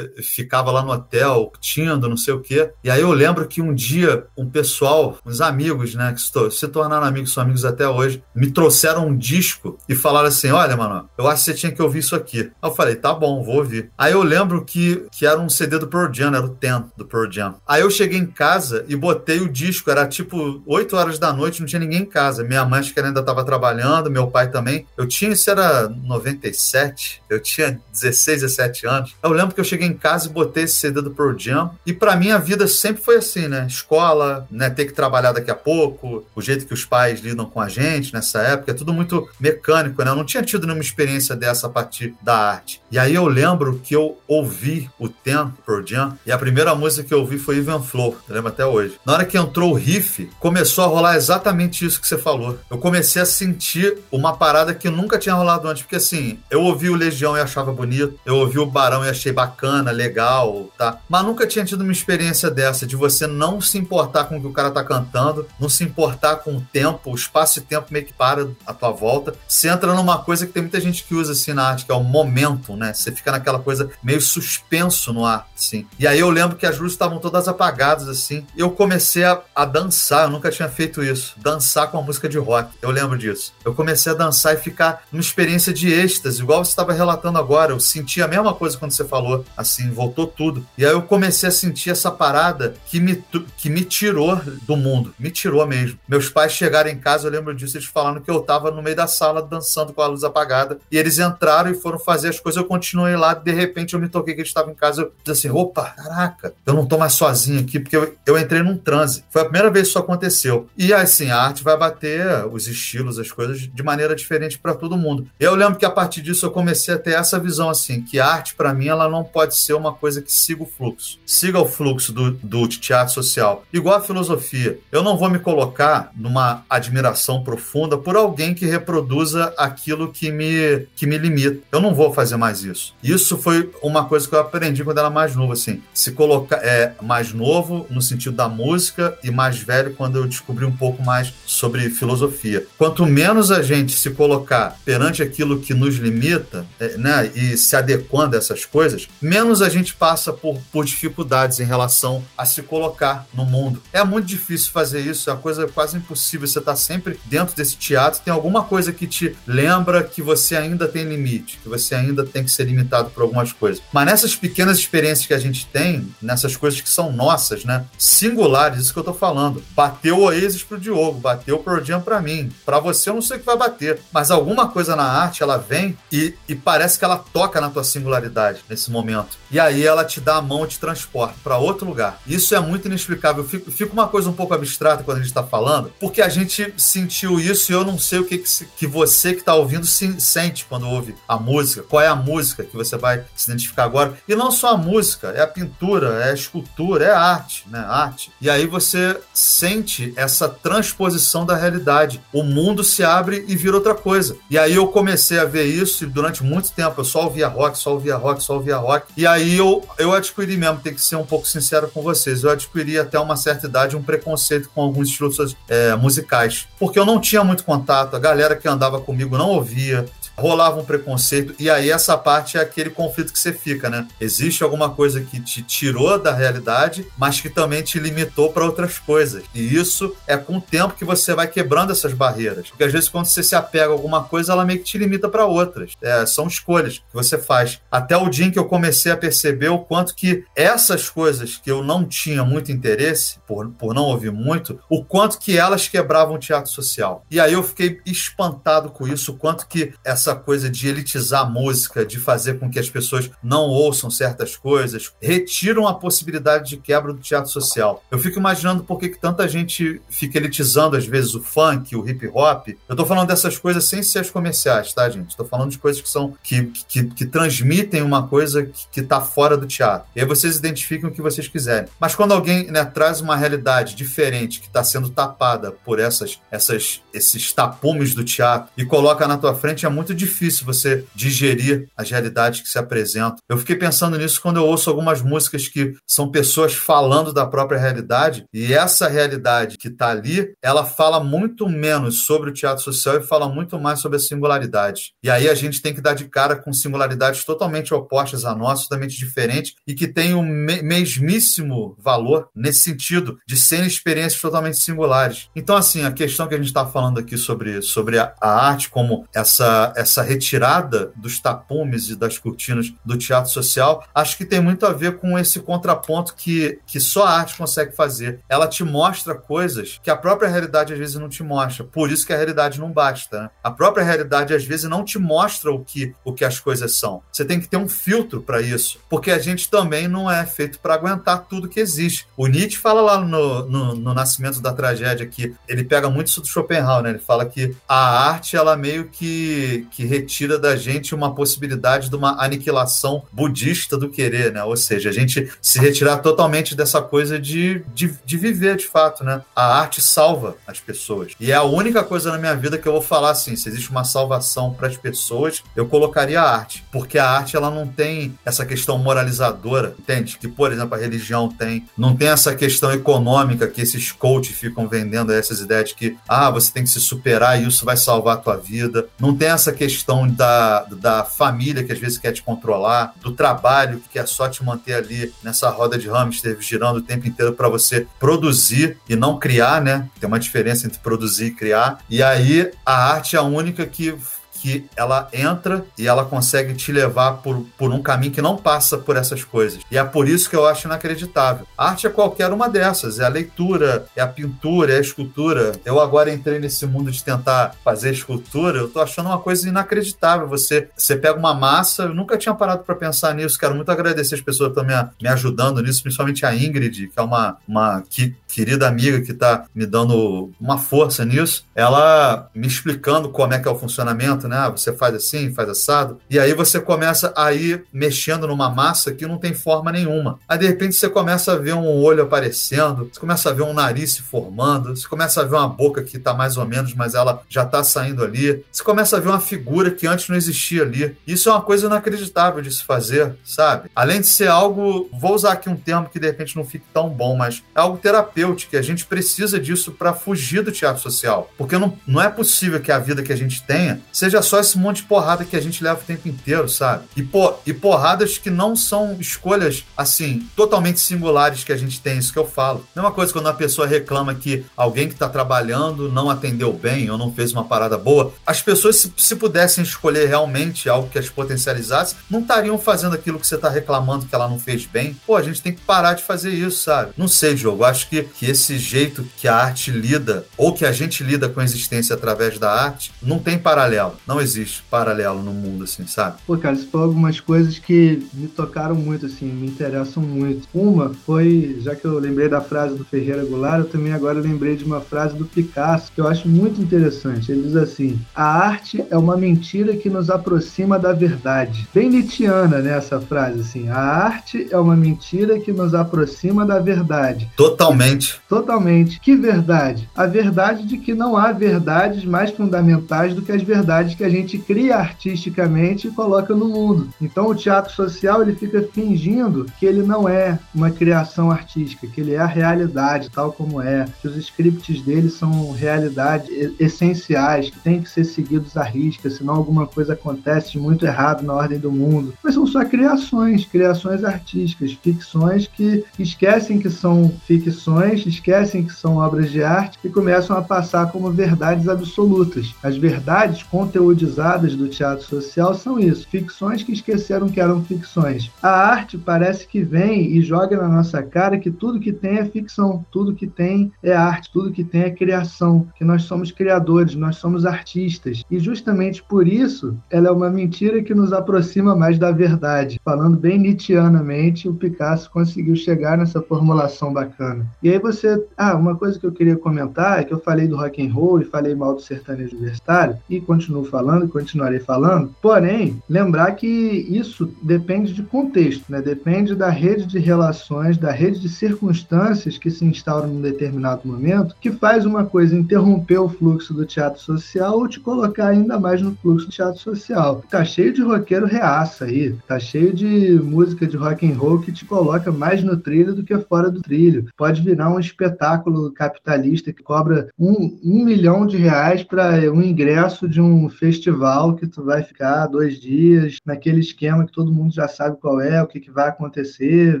ficava lá no hotel, tindo, não sei o quê. E aí eu lembro que um dia um pessoal, uns amigos, né, que se tornaram amigos, são amigos até hoje, me trouxeram um disco e falaram assim: Olha, mano, eu acho que você tinha que ouvir isso aqui. Aí eu falei: Tá bom, vou ouvir. Aí eu lembro que, que era um CD do Pearl Jam, era o Ten do Pearl Jam. Aí eu cheguei em casa e botei o disco, era tipo 8 horas da noite, não tinha ninguém em casa. Minha mãe acho que ainda estava trabalhando, meu pai também. Eu tinha, isso era 97, eu tinha 16, 17 anos. Eu lembro que eu cheguei em casa e botei esse CD do Pearl Jam. E para mim a vida sempre foi assim, né? Escola, né? Ter que trabalhar daqui a pouco, o jeito que os pais lidam com a gente nessa época, é tudo muito mecânico, né? Eu não tinha tido nenhuma experiência dessa a partir da arte. E aí eu lembro que eu ouvi o Ten Pearl Jam e a primeira música que eu ouvi foi Even Flow, lembro até hoje. Na hora que entrou o riff, começou a rolar exatamente isso que você falou. Eu comecei a sentir uma parada que nunca tinha rolado antes, porque assim, eu ouvi o Legião e achava bonito, eu ouvi o Barão e achei bacana, legal, tá? Mas nunca tinha tido uma experiência dessa, de você não se importar com o que o cara tá cantando, não se importar com o tempo, o espaço e tempo meio que para à tua volta. Você entra numa coisa que tem muita gente que usa assim na arte, que é o momento, né? Você fica naquela coisa meio suspenso no ar, assim. E aí eu lembro que as luzes estavam todas apagadas, assim. Eu comecei a, a dançar, eu nunca tinha feito isso. Dançar com a música de rock, eu lembro disso. Eu comecei a dançar e ficar numa experiência de êxtase, igual você estava relatando agora. Eu senti a mesma coisa quando você falou, assim, voltou tudo. E aí eu comecei a sentir essa parada que me, que me tirou do mundo, me tirou mesmo. Meus pais chegaram em casa, eu lembro disso, eles falando que eu tava no meio da sala dançando com a luz apagada. E eles entraram e foram fazer as coisas, eu continuei lá, de repente eu me toquei que eles estavam em casa, eu assim, opa, caraca, eu não tô mais sozinho aqui, porque eu, eu entrei num transe. Foi a primeira vez que isso aconteceu. E assim, a arte vai bater os estilos, as coisas de maneira diferente para todo mundo. Eu lembro que a partir disso eu comecei a ter essa visão assim, que a arte para mim ela não pode ser uma coisa que siga o fluxo. Siga o fluxo do, do teatro social. Igual a filosofia. Eu não vou me colocar numa admiração profunda por alguém que reproduza aquilo que me, que me limita. Eu não vou fazer mais isso. Isso foi uma coisa que eu aprendi quando era mais novo, assim. Se colocar é mais novo no sentido da música e mais velho quando eu descobri um pouco mais sobre filosofia. Quanto menos a gente se colocar perante aquilo que nos limita, é, né, e se adequando a essas coisas, menos a gente passa por, por dificuldades em relação a se colocar no mundo. É muito difícil fazer isso, é uma coisa quase impossível. Você está sempre dentro desse teatro, tem alguma coisa que te lembra que você ainda tem limite, que você ainda tem que ser limitado por algumas coisas. Mas nessas pequenas experiências que a gente tem, nessas coisas que são nossas, né, singulares, isso que eu tô falando. Bateu o Oasis pro Diogo, bateu o Pearl Jam pra mim. Pra você eu não sei o que vai bater, mas alguma coisa na arte, ela vem e, e parece que ela toca na tua singularidade nesse momento. E aí ela te dá a mão e te transporta para outro lugar. Isso é muito inexplicável. Fica, fica uma coisa um pouco abstrata quando a gente está falando, porque a gente sentiu isso e eu não sei o que, que, que você que está ouvindo se, sente quando ouve a música. Qual é a música que você vai se identificar agora? E não só a música, é a pintura, é a escultura, é a arte, né? Arte. E aí você sente essa transposição da realidade. O mundo se abre e vira outra coisa. E aí eu comecei a ver isso e durante muito tempo eu só ouvia rock, só ouvia rock, só ouvia rock. E aí eu, eu adquiri mesmo, tem que ser um pouco sincero com vocês, eu adquiri até uma certa idade um preconceito com alguns estilos é, musicais. Porque eu não tinha muito contato, a galera que andava comigo não ouvia, rolava um preconceito, e aí essa parte é aquele conflito que você fica, né? Existe alguma coisa que te tirou da realidade, mas que também te limitou para outras coisas. E isso é com o tempo que você vai quebrando essas barreiras. Porque às vezes quando você se apega a alguma coisa, ela meio que te limita para outras. É, são escolhas que você faz. Até o dia em que eu comecei a perceber o quanto que essas coisas que eu não tinha muito interesse, por, por não ouvir muito, o quanto que elas quebravam o teatro social. E aí eu fiquei espantado com isso, o quanto que essa coisa de elitizar a música, de fazer com que as pessoas não ouçam certas coisas, retiram a possibilidade de quebra do teatro social. Eu fico imaginando por que, que tanta gente fica elitizando às vezes o funk, o hip hop. Eu tô falando dessas coisas sem ser as comerciais, tá, gente? Tô falando de coisas que são que, que, que transmitem uma coisa que, que tá fora do teatro. E aí vocês identificam o que vocês quiserem. Mas quando alguém né, traz uma realidade diferente que está sendo tapada por essas, essas, esses tapumes do teatro e coloca na tua frente, é muito difícil você digerir as realidades que se apresentam. Eu fiquei pensando nisso quando eu ouço algumas músicas que são pessoas falando da própria realidade e essa realidade que está ali, ela fala muito menos sobre o teatro social e fala muito mais sobre a singularidade. E aí a gente tem que dar de cara com singularidades totalmente opostas a nós, totalmente diferentes e que têm o mesmíssimo valor nesse sentido de serem experiências totalmente singulares. Então, assim, a questão que a gente está falando aqui sobre, sobre a, a, arte como essa, essa retirada dos tapumes e das cortinas do teatro social, acho que tem muito a ver com esse contraponto que, que só a arte consegue fazer. Ela te mostra coisas que a própria realidade às vezes não te mostra. Por isso que a realidade não basta. Né? A própria realidade às vezes não te mostra o que, o que as coisas são. Você tem que ter um filtro para isso, porque a gente também não é feito para aguentar tudo que existe. O Nietzsche fala lá no, no, no, Nascimento da Tragédia que ele pega muito isso do Schopenhauer, né? Ele fala que a arte ela meio que, que retira da gente uma possibilidade de uma aniquilação budista do querer, né? Ou seja, a gente se retirar totalmente dessa coisa de, de, de viver de fato, né? A arte salva as pessoas. E é a única coisa na minha vida que eu vou falar assim, se existe uma salvação para as pessoas, eu colocaria a arte, porque a arte ela não tem essa questão moralizadora, entende? Que por exemplo a religião tem, não tem essa questão econômica que esses coaches ficam vendendo essas ideias de que ah, você tem que se superar e isso vai salvar a tua vida. Não tem essa questão da, da família que às vezes quer te controlar, do trabalho que quer só te manter ali nessa roda de hamster girando o tempo inteiro para você produzir e não criar, né? Tem uma diferença entre produzir e criar. E aí a arte é a única que que ela entra e ela consegue te levar por, por um caminho que não passa por essas coisas. E é por isso que eu acho inacreditável. A arte é qualquer uma dessas, é a leitura, é a pintura, é a escultura. Eu agora entrei nesse mundo de tentar fazer escultura, eu tô achando uma coisa inacreditável. Você, você pega uma massa, eu nunca tinha parado para pensar nisso, quero muito agradecer as pessoas que estão me, me ajudando nisso, principalmente a Ingrid, que é uma, uma que, querida amiga que está me dando uma força nisso, ela me explicando como é que é o funcionamento, né? Ah, você faz assim, faz assado. E aí você começa a ir mexendo numa massa que não tem forma nenhuma. Aí de repente você começa a ver um olho aparecendo, você começa a ver um nariz se formando, você começa a ver uma boca que está mais ou menos, mas ela já está saindo ali. Você começa a ver uma figura que antes não existia ali. Isso é uma coisa inacreditável de se fazer, sabe? Além de ser algo, vou usar aqui um termo que de repente não fique tão bom, mas é algo terapêutico. A gente precisa disso para fugir do teatro social. Porque não, não é possível que a vida que a gente tenha seja seja só esse monte de porrada que a gente leva o tempo inteiro, sabe? E, e porradas que não são escolhas, assim, totalmente singulares que a gente tem, isso que eu falo. Mesma coisa quando uma pessoa reclama que alguém que está trabalhando não atendeu bem ou não fez uma parada boa. As pessoas, se, se pudessem escolher realmente algo que as potencializasse, não estariam fazendo aquilo que você está reclamando que ela não fez bem. Pô, a gente tem que parar de fazer isso, sabe? Não sei, Diogo. Acho que, que esse jeito que a arte lida, ou que a gente lida com a existência através da arte, não tem paralelo. Não existe paralelo no mundo, assim, sabe?
Pô, cara, isso foi algumas coisas que me tocaram muito, assim, me interessam muito. Uma foi, já que eu lembrei da frase do Ferreira Goulart, eu também agora lembrei de uma frase do Picasso, que eu acho muito interessante. Ele diz assim: a arte é uma mentira que nos aproxima da verdade. Bem Nietzscheana, né, essa frase, assim. A arte é uma mentira que nos aproxima da verdade.
Totalmente.
Totalmente. Que verdade? A verdade de que não há verdades mais fundamentais do que as verdades que a gente cria artisticamente e coloca no mundo. Então o teatro social ele fica fingindo que ele não é uma criação artística, que ele é a realidade tal como é, que os scripts dele são realidades essenciais, que tem que ser seguidos à risca, senão alguma coisa acontece muito errado na ordem do mundo. Mas são só criações, criações artísticas, ficções que esquecem que são ficções, esquecem que são obras de arte e começam a passar como verdades absolutas. As verdades conteúdizadas do teatro social são isso, ficções que esqueceram que eram ficções. A arte parece que vem e joga na nossa cara que tudo que tem é ficção, tudo que tem é arte, tudo que tem é criação, que nós somos criadores, nós somos artistas. E justamente por isso, ela é uma mentira que nos aproxima mais da verdade. Falando bem nietzscheanamente, o Picasso conseguiu chegar nessa formulação bacana. E aí você, ah, uma coisa que eu queria comentar é que eu falei do rock and roll e falei mal do sertanejo universitário e continuo falando e continuarei falando. Porém, lembrar que isso depende de contexto, né? Depende da rede de relações, da rede de circunstâncias que se instauram num determinado momento, que faz uma coisa interromper o fluxo do teatro social ou te colocar ainda mais no fluxo do teatro social. Tá cheio de roqueiro reaça aí, tá cheio de música de rock and roll que te coloca mais no trilho do que fora do trilho. Pode virar um espetáculo capitalista que cobra um, um milhão de reais para um ingresso de um festival que tu vai ficar dois dias naquele esquema que todo mundo já sabe qual é, o que, que vai acontecer,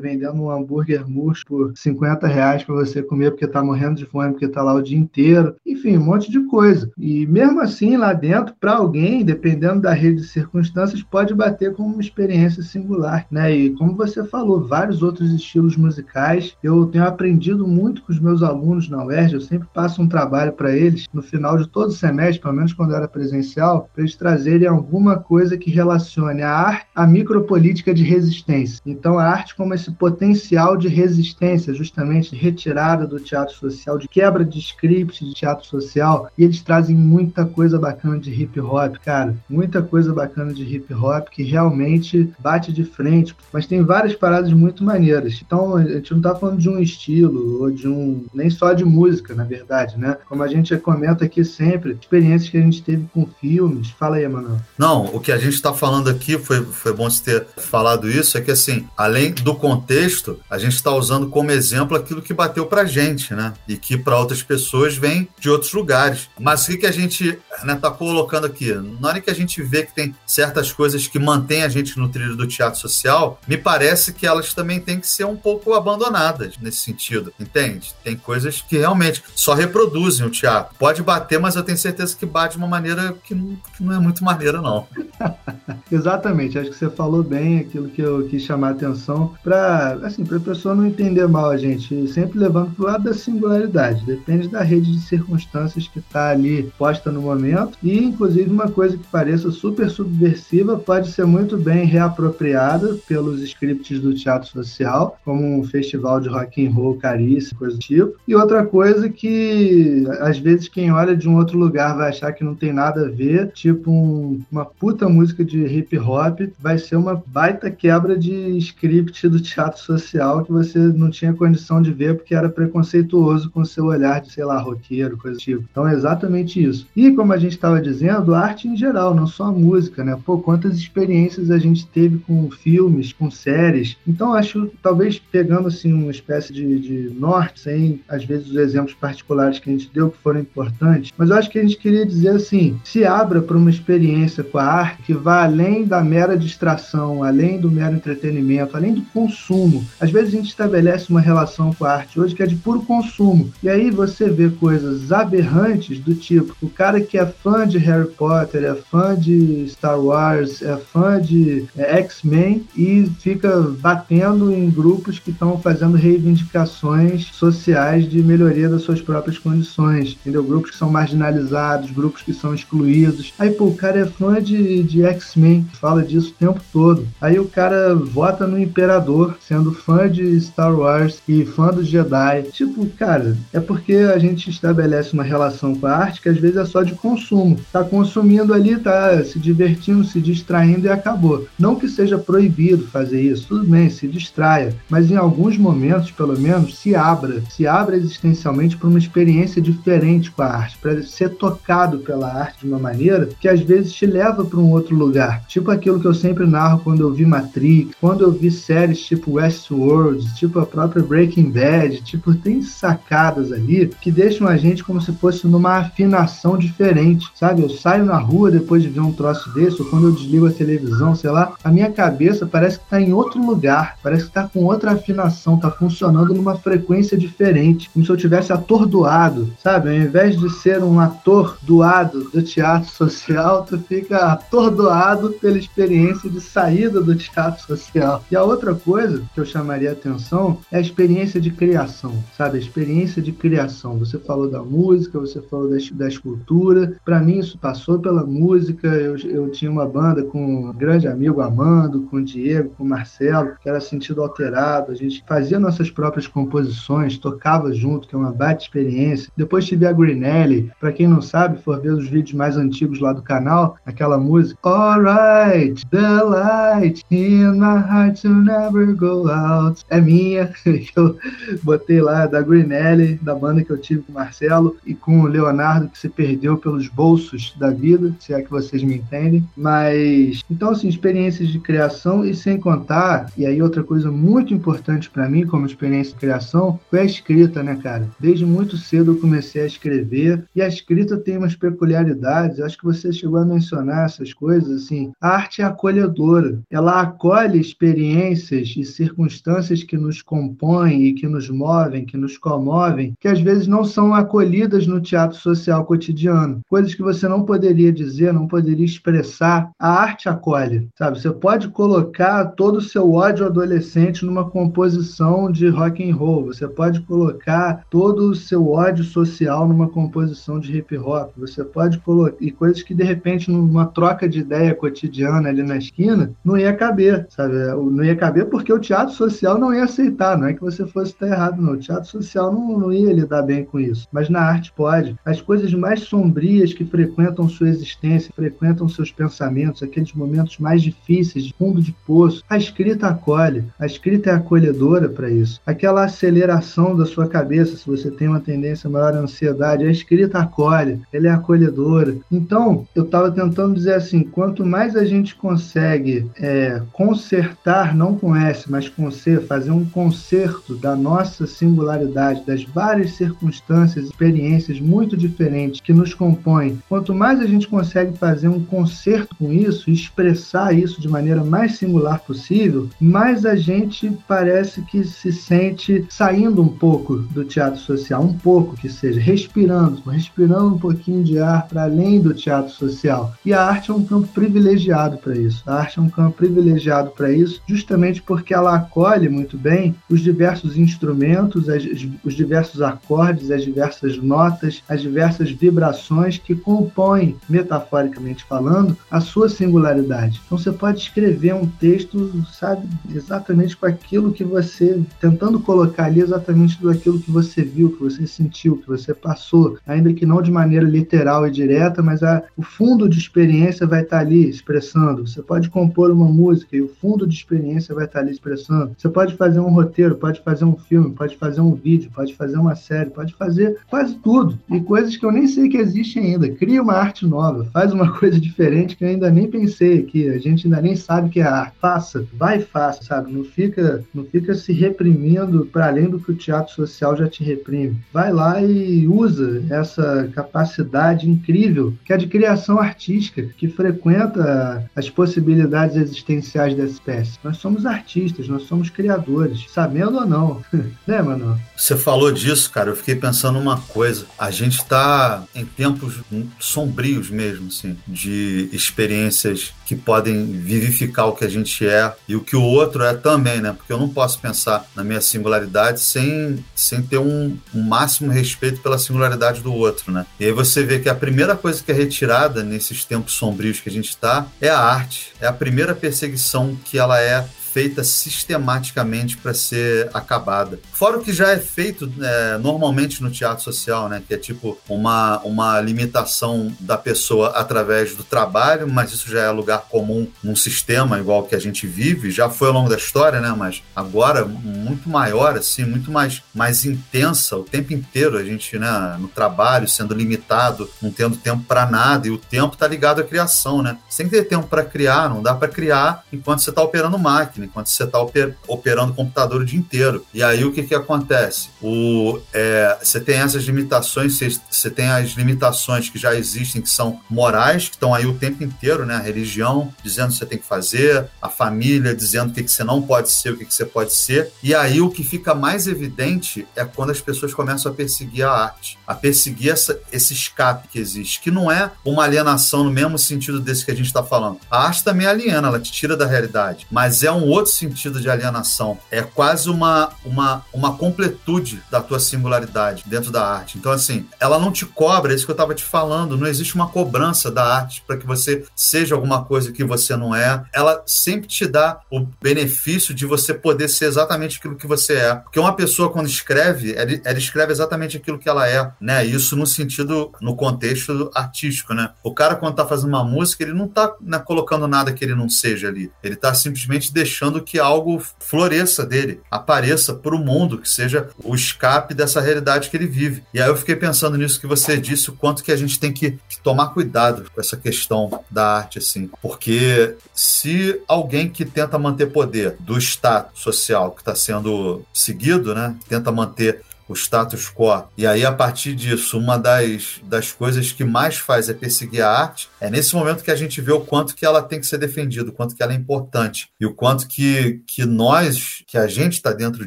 vendendo um hambúrguer murcho por 50 reais para você comer porque tá morrendo de fome, porque tá lá o dia inteiro. Enfim, um monte de coisa. E mesmo assim, lá dentro, para alguém, dependendo da rede de circunstâncias, pode bater como uma experiência singular, né? E como você falou, vários outros estilos musicais. Eu tenho aprendido muito com os meus alunos na UERJ, eu sempre passo um trabalho para eles no final de todo semestre, pelo menos quando era presencial, para eles trazerem alguma coisa que relacione a arte à micropolítica de resistência. Então, a arte como esse potencial de resistência, justamente retirada do teatro social, de quebra de script de teatro social, e eles trazem muita coisa bacana de hip hop, cara, muita coisa bacana de hip hop que realmente bate de frente, mas tem várias paradas muito maneiras. Então, a gente não está falando de um estilo ou de um nem só de música, na verdade, né? Como a gente comenta aqui sempre, experiências que a gente teve com filmes. Fala aí, Manoel.
Não, o que a gente está falando aqui foi, foi bom você ter falado isso, é que assim, além do contexto, a gente está usando como exemplo aquilo que bateu pra gente, né? E que para outras pessoas vem de outros lugares. Mas o que, que a gente né, tá colocando aqui? Na hora que a gente vê que tem certas coisas que mantêm a gente no trilho do teatro social, me parece que elas também têm que ser um pouco abandonadas nesse sentido, entende? Tem coisas que realmente só reproduzem o teatro. Pode bater, mas eu tenho certeza que bate de uma maneira que não, é muito maneira, não.
Exatamente, acho que você falou bem aquilo que eu quis chamar a atenção para assim, a pessoa não entender mal a gente, sempre levando para o lado da singularidade. Depende da rede de circunstâncias que está ali posta no momento e, inclusive, uma coisa que pareça super subversiva pode ser muito bem reapropriada pelos scripts do teatro social, como um festival de rock and roll caríssimo, coisa do tipo. E outra coisa que, às vezes, quem olha de um outro lugar vai achar que não tem nada a ver, tipo um, uma puta música de hip hop, vai ser uma baita quebra de script do teatro social que você não tinha condição de ver porque era preconceituoso com seu olhar de, sei lá, roqueiro, coisa do tipo. Então é exatamente isso. E como a gente estava dizendo, arte em geral, não só a música, né? Pô, quantas experiências a gente teve com filmes, com séries. Então acho, talvez pegando assim uma espécie de, de norte, sem às vezes os exemplos particulares que a gente deu que foram importantes, mas eu acho que a gente queria dizer assim, se abra para uma experiência com a arte que vá além da mera distração, além do mero entretenimento, além do consumo. Às vezes a gente estabelece uma relação com a arte hoje que é de puro consumo. E aí você vê coisas aberrantes do tipo, o cara que é fã de Harry Potter, é fã de Star Wars, é fã de é, X-Men e fica batendo em grupos que estão fazendo reivindicações sociais de melhoria das suas próprias condições, entendeu? Grupos que são marginalizados, grupos que são excluídos. Aí, pô, o cara é fã de, de X-Men, fala disso o tempo todo. Aí o cara vota no Imperador, sendo fã de Star Wars e fã do Jedi. Tipo, cara, é porque a gente estabelece uma relação com a arte que às vezes é só de consumo. Tá consumindo ali, tá se divertindo, se distraindo e acabou. Não que seja proibido fazer isso, tudo bem, se distraia, mas em alguns momentos, pelo menos, se abra, se abra existencialmente para uma experiência diferente com a arte, para ser tocado pela arte de uma maneira carreira que às vezes te leva para um outro lugar. Tipo aquilo que eu sempre narro quando eu vi Matrix, quando eu vi séries tipo Westworld, tipo a própria Breaking Bad, tipo, tem sacadas ali que deixam a gente como se fosse numa afinação diferente, sabe? Eu saio na rua depois de ver um troço desse, ou quando eu desligo a televisão, sei lá, a minha cabeça parece que está em outro lugar, parece que está com outra afinação, está funcionando numa frequência diferente, como se eu tivesse atordoado, sabe? Ao invés de ser um ator doado do teatro social, tu fica atordoado pela experiência de saída do teatro social. E a outra coisa que eu chamaria atenção é a experiência de criação, sabe? A experiência de criação. Você falou da música, você falou da, da escultura. Para mim, isso passou pela música. Eu, eu tinha uma banda com um grande amigo Amando, com o Diego, com o Marcelo, que era sentido alterado. A gente fazia nossas próprias composições, tocava junto, que é uma baita experiência. Depois tive a Greenelly. Para quem não sabe, for ver os vídeos mais antigos lá do canal, aquela música Alright, the light in my heart to never go out. É minha, que eu botei lá da Greenelly, da banda que eu tive com o Marcelo e com o Leonardo, que se perdeu pelos bolsos da vida, se é que vocês me entendem. Mas, então, assim, experiências de criação e sem contar, e aí outra coisa muito importante para mim como experiência de criação foi a escrita, né, cara? Desde muito cedo eu comecei a escrever e a escrita tem umas peculiaridades, eu acho que você chegou a mencionar essas coisas, assim, a arte é acolhedora, ela acolhe experiências e circunstâncias que nos compõem e que nos movem, que nos comovem, que às vezes não são acolhidas no teatro social cotidiano. Coisas que você não poderia dizer, não poderia expressar, a arte acolhe, sabe? Você pode colocar todo o seu ódio adolescente numa composição de rock and roll, você pode colocar todo o seu ódio social numa composição de hip hop, você pode colocar e coisas que de repente numa troca de ideia cotidiana ali na esquina não ia caber, sabe? Não ia caber porque o teatro social não ia aceitar, não é que você fosse estar errado, não. O teatro social não, não ia lidar bem com isso. Mas na arte pode. As coisas mais sombrias que frequentam sua existência, frequentam seus pensamentos, aqueles momentos mais difíceis, de fundo de poço, a escrita acolhe. A escrita é acolhedora para isso. Aquela aceleração da sua cabeça, se você tem uma tendência maior à ansiedade, a escrita acolhe, ela é acolhedora. Então, eu estava tentando dizer assim: quanto mais a gente consegue é, consertar, não com S, mas com C, fazer um conserto da nossa singularidade, das várias circunstâncias, experiências muito diferentes que nos compõem, quanto mais a gente consegue fazer um conserto com isso, expressar isso de maneira mais singular possível, mais a gente parece que se sente saindo um pouco do teatro social, um pouco que seja, respirando, respirando um pouquinho de ar para além do teatro social. E a arte é um campo privilegiado para isso. A arte é um campo privilegiado para isso, justamente porque ela acolhe muito bem os diversos instrumentos, as, os diversos acordes, as diversas notas, as diversas vibrações que compõem, metaforicamente falando, a sua singularidade. Então você pode escrever um texto, sabe, exatamente com aquilo que você, tentando colocar ali exatamente do aquilo que você viu, que você sentiu, que você passou, ainda que não de maneira literal e direta, mas a, o fundo de experiência vai estar ali expressando. Você pode compor uma música e o fundo de experiência vai estar ali expressando. Você pode fazer um roteiro, pode fazer um filme, pode fazer um vídeo, pode fazer uma série, pode fazer quase tudo. E coisas que eu nem sei que existem ainda. Cria uma arte nova, faz uma coisa diferente que eu ainda nem pensei aqui. A gente ainda nem sabe que é arte. Faça, vai e faça, sabe? Não fica, não fica se reprimindo para além do que o teatro social já te reprime. Vai lá e usa essa capacidade incrível que é de criação artística, que frequenta as possibilidades existenciais da espécie. Nós somos artistas, nós somos criadores, sabendo ou não. né, mano?
Você falou disso, cara, eu fiquei pensando uma coisa. A gente está em tempos sombrios mesmo, assim, de experiências que podem vivificar o que a gente é e o que o outro é também, né? Porque eu não posso pensar na minha singularidade sem, sem ter um, um máximo respeito pela singularidade do outro, né? E aí você vê que a primeira coisa que é retirada nesses tempos sombrios que a gente está é a arte. É a primeira perseguição que ela é feita sistematicamente para ser acabada. Fora o que já é feito é, normalmente no teatro social, né? Que é tipo uma, uma limitação da pessoa através do trabalho, mas isso já é lugar comum num sistema igual que a gente vive, já foi ao longo da história, né? Mas agora muito maior, assim, muito mais, mais intensa o tempo inteiro, a gente, né, no trabalho, sendo limitado, não tendo tempo para nada, e o tempo está ligado à criação, né? Sem ter tempo para criar, não dá para criar enquanto você está operando máquina, enquanto você está oper, operando computador o dia inteiro. E aí o que, que acontece? O, é, você tem essas limitações, você, você tem as limitações que já existem, que são morais, que estão aí o tempo inteiro, né? A religião dizendo o que você tem que fazer, a família dizendo o que, que você não pode ser, o que, que você pode ser. E aí o que fica mais evidente é quando as pessoas começam a perseguir a arte, a perseguir essa, esse escape que existe, que não é uma alienação no mesmo sentido desse que a gente está falando. A arte também aliena, ela te tira da realidade, mas é um outro sentido de alienação. É quase uma, uma, uma completude da tua singularidade dentro da arte. Então, assim, ela não te cobra, é isso que eu estava te falando, não existe uma cobrança da arte para que você seja alguma coisa que você não é. Ela sempre te dá o benefício de você poder ser exatamente aquilo que você é. Porque uma pessoa, quando escreve, ela, ela escreve exatamente aquilo que ela é, né? Isso no sentido, no contexto artístico, né? O cara, quando tá fazendo uma música, ele não tá né, colocando nada que ele não seja ali. Ele tá simplesmente deixando que algo floresça dele, apareça para o mundo, que seja o escape dessa realidade que ele vive. E aí eu fiquei pensando nisso que você disse, o quanto que a gente tem que, que tomar cuidado com essa questão da arte, assim. Porque se alguém que tenta manter poder do status social que está sendo seguido, né, tenta manter o status quo. E aí, a partir disso, uma das, das coisas que mais faz é perseguir a arte. É nesse momento que a gente vê o quanto que ela tem que ser defendida, o quanto que ela é importante. E o quanto que, que nós, que a gente está dentro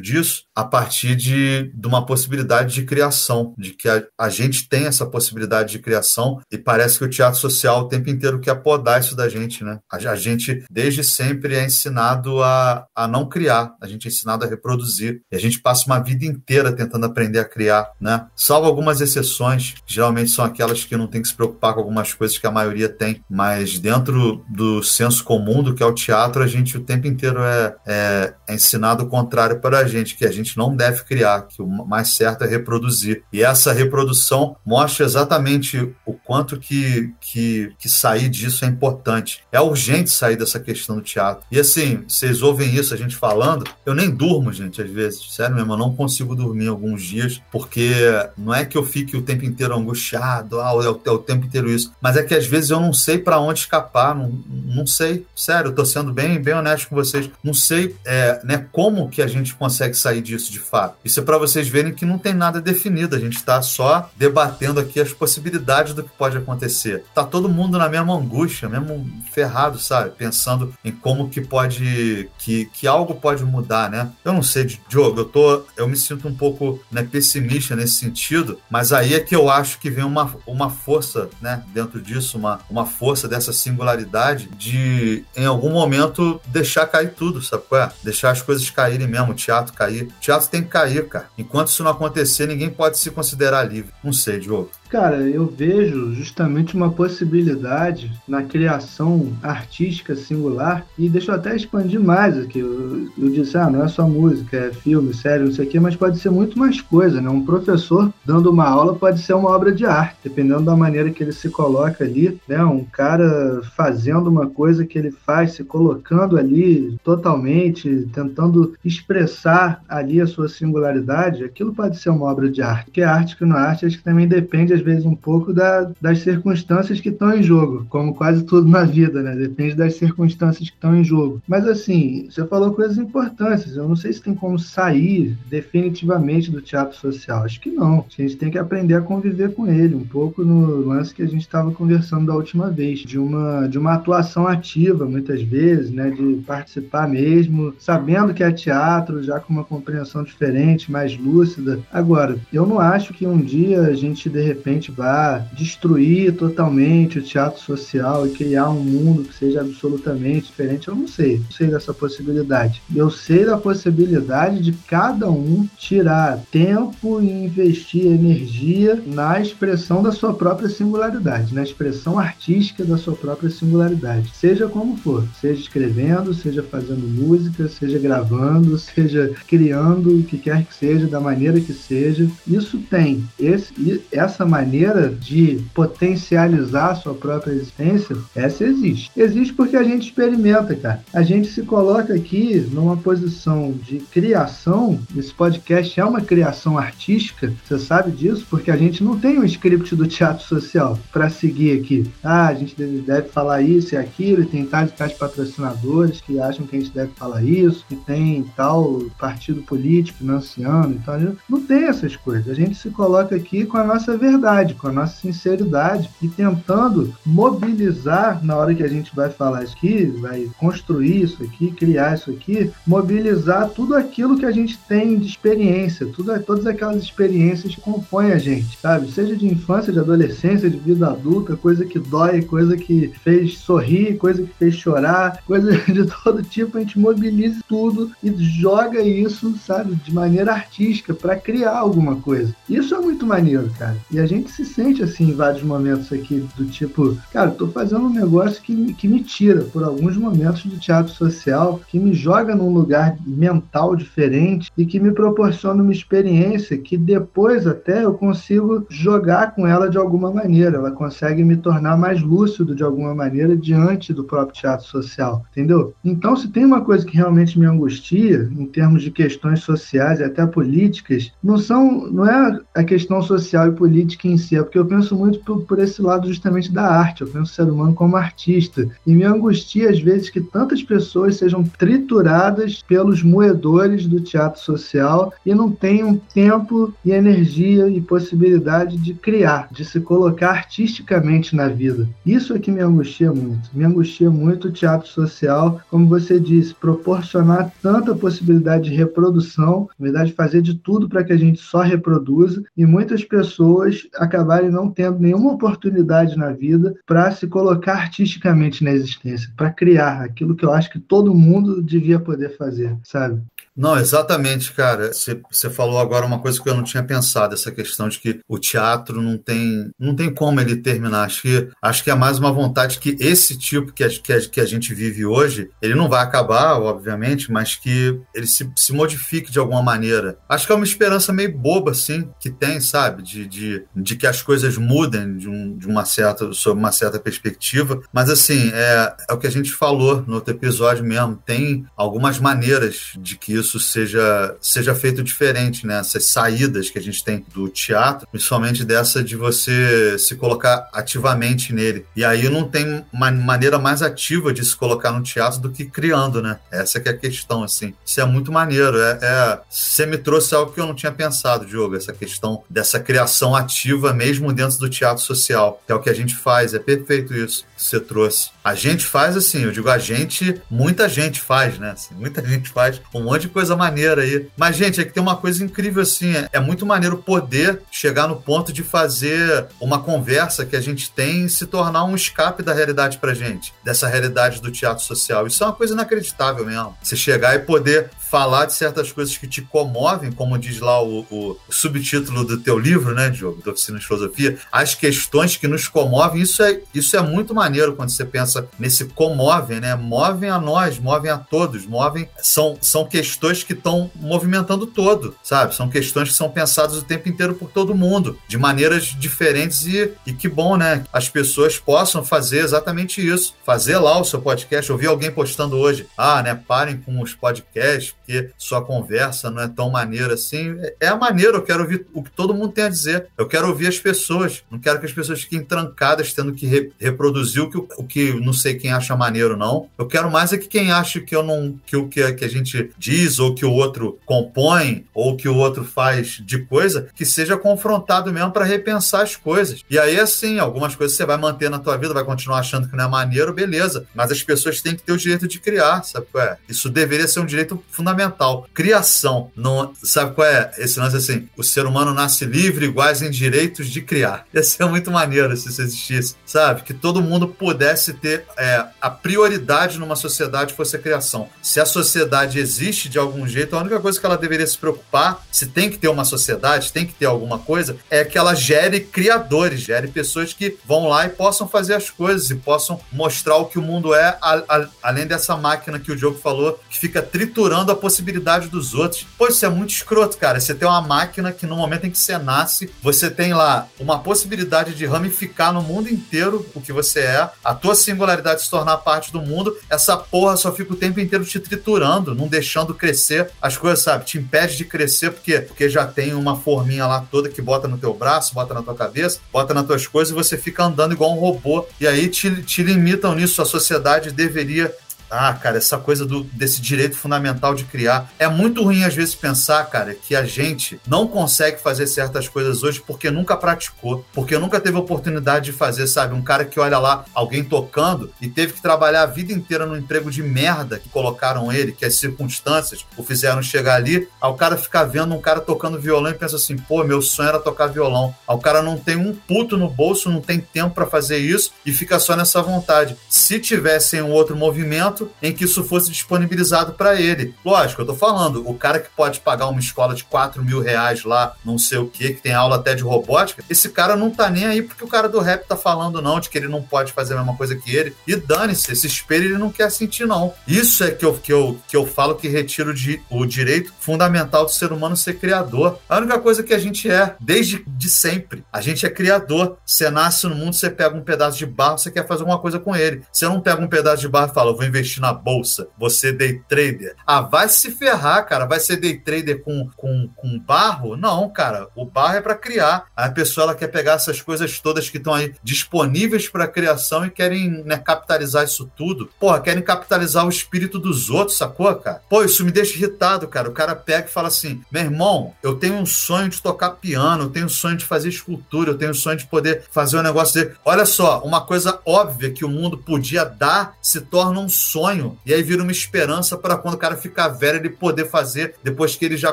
disso, a partir de, de uma possibilidade de criação, de que a, a gente tem essa possibilidade de criação e parece que o teatro social o tempo inteiro quer podar isso da gente, né? A, a gente, desde sempre, é ensinado a, a não criar, a gente é ensinado a reproduzir. E a gente passa uma vida inteira tentando aprender a criar, né? Salvo algumas exceções, geralmente são aquelas que não tem que se preocupar com algumas coisas que a maioria tem, mas dentro do senso comum do que é o teatro, a gente o tempo inteiro é, é, é ensinado o contrário para a gente, que a gente não deve criar, que o mais certo é reproduzir. E essa reprodução mostra exatamente o quanto que, que, que sair disso é importante. É urgente sair dessa questão do teatro. E assim, vocês ouvem isso, a gente falando, eu nem durmo, gente, às vezes. Sério mesmo, eu não consigo dormir alguns dias, porque não é que eu fique o tempo inteiro angustiado, ah, é o, é o tempo inteiro isso, mas é que às vezes eu não sei para onde escapar, não, não sei, sério, eu tô sendo bem, bem honesto com vocês, não sei é, né, como que a gente consegue sair disso de fato. Isso é para vocês verem que não tem nada definido, a gente está só debatendo aqui as possibilidades do que pode acontecer. Tá todo mundo na mesma angústia, mesmo ferrado, sabe? Pensando em como que pode, que, que algo pode mudar, né? Eu não sei, Diogo, eu tô, eu me sinto um pouco né, pessimista nesse sentido, mas aí é que eu acho que vem uma, uma força né, dentro disso, uma, uma força dessa singularidade de, em algum momento, deixar cair tudo, sabe qual é? Deixar as coisas caírem mesmo, o teatro cair. Teatro tem que cair, cara. Enquanto isso não acontecer, ninguém pode se considerar livre. Não sei, Diogo.
Cara, eu vejo justamente uma possibilidade na criação artística singular e deixa eu até expandir mais aqui. Eu, eu disse, ah, não é só música, é filme, série, não sei o quê, mas pode ser muito mais coisa, né? Um professor dando uma aula pode ser uma obra de arte, dependendo da maneira que ele se coloca ali, né? Um cara fazendo uma coisa que ele faz, se colocando ali totalmente, tentando expressar ali a sua singularidade, aquilo pode ser uma obra de arte. Porque a arte que não é arte, acho que também depende, vezes, um pouco da, das circunstâncias que estão em jogo, como quase tudo na vida, né? Depende das circunstâncias que estão em jogo. Mas, assim, você falou coisas importantes. Eu não sei se tem como sair definitivamente do teatro social. Acho que não. A gente tem que aprender a conviver com ele, um pouco no lance que a gente estava conversando da última vez, de uma, de uma atuação ativa, muitas vezes, né? De participar mesmo, sabendo que é teatro, já com uma compreensão diferente, mais lúcida. Agora, eu não acho que um dia a gente, de repente, repente vá destruir totalmente o teatro social e criar um mundo que seja absolutamente diferente. Eu não sei, não sei dessa possibilidade. Eu sei da possibilidade de cada um tirar tempo e investir energia na expressão da sua própria singularidade, na expressão artística da sua própria singularidade, seja como for, seja escrevendo, seja fazendo música, seja gravando, seja criando, o que quer que seja, da maneira que seja. Isso tem esse, essa maneira de potencializar a sua própria existência, essa existe. Existe porque a gente experimenta, cara. A gente se coloca aqui numa posição de criação. Esse podcast é uma criação artística, você sabe disso, porque a gente não tem um script do teatro social para seguir aqui. Ah, a gente deve, falar isso e aquilo, e tem tais e tais patrocinadores que acham que a gente deve falar isso, que tem tal partido político financiando, então não tem essas coisas. A gente se coloca aqui com a nossa verdade, com a nossa sinceridade e tentando mobilizar na hora que a gente vai falar isso aqui, vai construir isso aqui, criar isso aqui, mobilizar tudo aquilo que a gente tem de experiência, tudo, todas aquelas experiências que compõem a gente, sabe? Seja de infância, de adolescência, de vida adulta, coisa que dói, coisa que fez sorrir, coisa que fez chorar, coisa de todo tipo, a gente mobiliza tudo e joga isso, sabe, de maneira artística para criar alguma coisa. Isso é muito maneiro, cara. E a gente se sente assim em vários momentos aqui, do tipo, cara, tô fazendo um negócio que, que me tira por alguns momentos do teatro social, que me joga num lugar mental diferente e que me proporciona uma experiência que depois até eu consigo jogar com ela de alguma maneira. Ela consegue me tornar mais lúcido de alguma maneira diante do próprio teatro social, entendeu? Então, se tem uma coisa que realmente me angustia em termos de questões sociais e até políticas, não são, não é a questão social e política si, é porque eu penso muito por, por esse lado justamente da arte. Eu penso o ser humano como artista e me angustia às vezes que tantas pessoas sejam trituradas pelos moedores do teatro social e não tenham tempo e energia e possibilidade de criar, de se colocar artisticamente na vida. Isso é que me angustia muito. Me angustia muito o teatro social, como você disse, proporcionar tanta possibilidade de reprodução, na verdade, fazer de tudo para que a gente só reproduza e muitas pessoas acabarem não tendo nenhuma oportunidade na vida para se colocar artisticamente na existência, para criar aquilo que eu acho que todo mundo devia poder fazer, sabe?
Não, exatamente, cara. Você falou agora uma coisa que eu não tinha pensado, essa questão de que o teatro não tem, não tem como ele terminar. Acho que, acho que é mais uma vontade que esse tipo que a, que a, que a gente vive hoje, ele não vai acabar, obviamente, mas que ele se, se modifique de alguma maneira. Acho que é uma esperança meio boba, assim, que tem, sabe? De, de, de que as coisas mudem de, um, de uma certa, sob uma certa perspectiva. Mas, assim, é, é o que a gente falou no outro episódio mesmo. Tem algumas maneiras de que isso seja, seja feito diferente, né? Essas saídas que a gente tem do teatro, principalmente dessa de você se colocar ativamente nele. E aí não tem uma maneira mais ativa de se colocar no teatro do que criando, né? Essa que é a questão, assim. Isso é muito maneiro. É, é... Você me trouxe algo que eu não tinha pensado, Diogo, essa questão dessa criação ativa mesmo dentro do teatro social, que é o que a gente faz. É perfeito isso que você trouxe. A gente faz assim, eu digo a gente, muita gente faz, né? Assim, muita gente faz um monte de coisa maneira aí. Mas, gente, é que tem uma coisa incrível assim, é, é muito maneiro poder chegar no ponto de fazer uma conversa que a gente tem se tornar um escape da realidade pra gente, dessa realidade do teatro social. Isso é uma coisa inacreditável mesmo. Você chegar e poder falar de certas coisas que te comovem, como diz lá o, o, subtítulo do teu livro, né, Diogo, da Oficina de Filosofia, as questões que nos comovem, isso é, isso é muito maneiro quando você pensa nesse comovem, né? Movem a nós, movem a todos, movem. São, são questões que estão movimentando todo, sabe? São questões que são pensadas o tempo inteiro por todo mundo, de maneiras diferentes e, e que bom, né? As pessoas possam fazer exatamente isso. Fazer lá o seu podcast. Eu vi alguém postando hoje, ah, né? Parem com os podcasts, porque sua conversa não é tão maneira assim. É a maneira, eu quero ouvir o que todo mundo tem a dizer. Eu quero ouvir as pessoas. Não quero que as pessoas fiquem trancadas tendo que re reproduzir o que, o que não sei quem acha maneiro, não. Eu quero mais é que quem acha que eu não. que o que, que a gente diz, ou que o outro compõe, ou que o outro faz de coisa, que seja confrontado mesmo para repensar as coisas. E aí, assim, algumas coisas você vai manter na tua vida, vai continuar achando que não é maneiro, beleza. Mas as pessoas têm que ter o direito de criar, sabe qual é? Isso deveria ser um direito fundamental. Criação. Não, sabe qual é? Esse lance assim: o ser humano nasce livre, iguais em direitos de criar. Ia ser muito maneiro se isso existisse, sabe? Que todo mundo pudesse ter é, a prioridade numa sociedade fosse a criação. Se a sociedade existe de algum jeito, a única coisa que ela deveria se preocupar, se tem que ter uma sociedade, tem que ter alguma coisa, é que ela gere criadores, gere pessoas que vão lá e possam fazer as coisas e possam mostrar o que o mundo é, a, a, além dessa máquina que o Diogo falou, que fica triturando a possibilidade dos outros. Pô, isso é muito escroto, cara. Você tem uma máquina que no momento em que você nasce, você tem lá uma possibilidade de ramificar no mundo inteiro o que você é, a tua singularidade se tornar parte do mundo, essa porra só fica o tempo inteiro te triturando, não deixando crescer as coisas, sabe? Te impede de crescer porque, porque já tem uma forminha lá toda que bota no teu braço, bota na tua cabeça, bota nas tuas coisas e você fica andando igual um robô. E aí te, te limitam nisso. A sociedade deveria ah, cara, essa coisa do, desse direito fundamental de criar. É muito ruim, às vezes, pensar, cara, que a gente não consegue fazer certas coisas hoje porque nunca praticou, porque nunca teve oportunidade de fazer, sabe? Um cara que olha lá alguém tocando e teve que trabalhar a vida inteira no emprego de merda que colocaram ele, que as circunstâncias o fizeram chegar ali, ao cara ficar vendo um cara tocando violão e pensa assim, pô, meu sonho era tocar violão. Ao cara não tem um puto no bolso, não tem tempo para fazer isso e fica só nessa vontade. Se tivessem um outro movimento, momento em que isso fosse disponibilizado para ele. Lógico, eu tô falando, o cara que pode pagar uma escola de 4 mil reais lá, não sei o que, que tem aula até de robótica, esse cara não tá nem aí porque o cara do rap tá falando, não, de que ele não pode fazer a mesma coisa que ele. E dane-se, esse espelho ele não quer sentir, não. Isso é que eu, que eu, que eu falo que retiro de, o direito fundamental do ser humano ser criador. A única coisa que a gente é, desde de sempre, a gente é criador. Você nasce no mundo, você pega um pedaço de barro, você quer fazer alguma coisa com ele. Você não pega um pedaço de barro e fala, vou investir na bolsa, você day trader. Ah, vai se ferrar, cara. Vai ser day trader com, com, com barro? Não, cara. O barro é para criar. A pessoa ela quer pegar essas coisas todas que estão aí disponíveis para criação e querem né, capitalizar isso tudo. Porra, querem capitalizar o espírito dos outros, sacou, cara? Pô, isso me deixa irritado, cara. O cara pega e fala assim: meu irmão, eu tenho um sonho de tocar piano, eu tenho um sonho de fazer escultura, eu tenho um sonho de poder fazer um negócio dele. Olha só, uma coisa óbvia que o mundo podia dar se torna um sonho sonho e aí vira uma esperança para quando o cara ficar velho ele poder fazer depois que ele já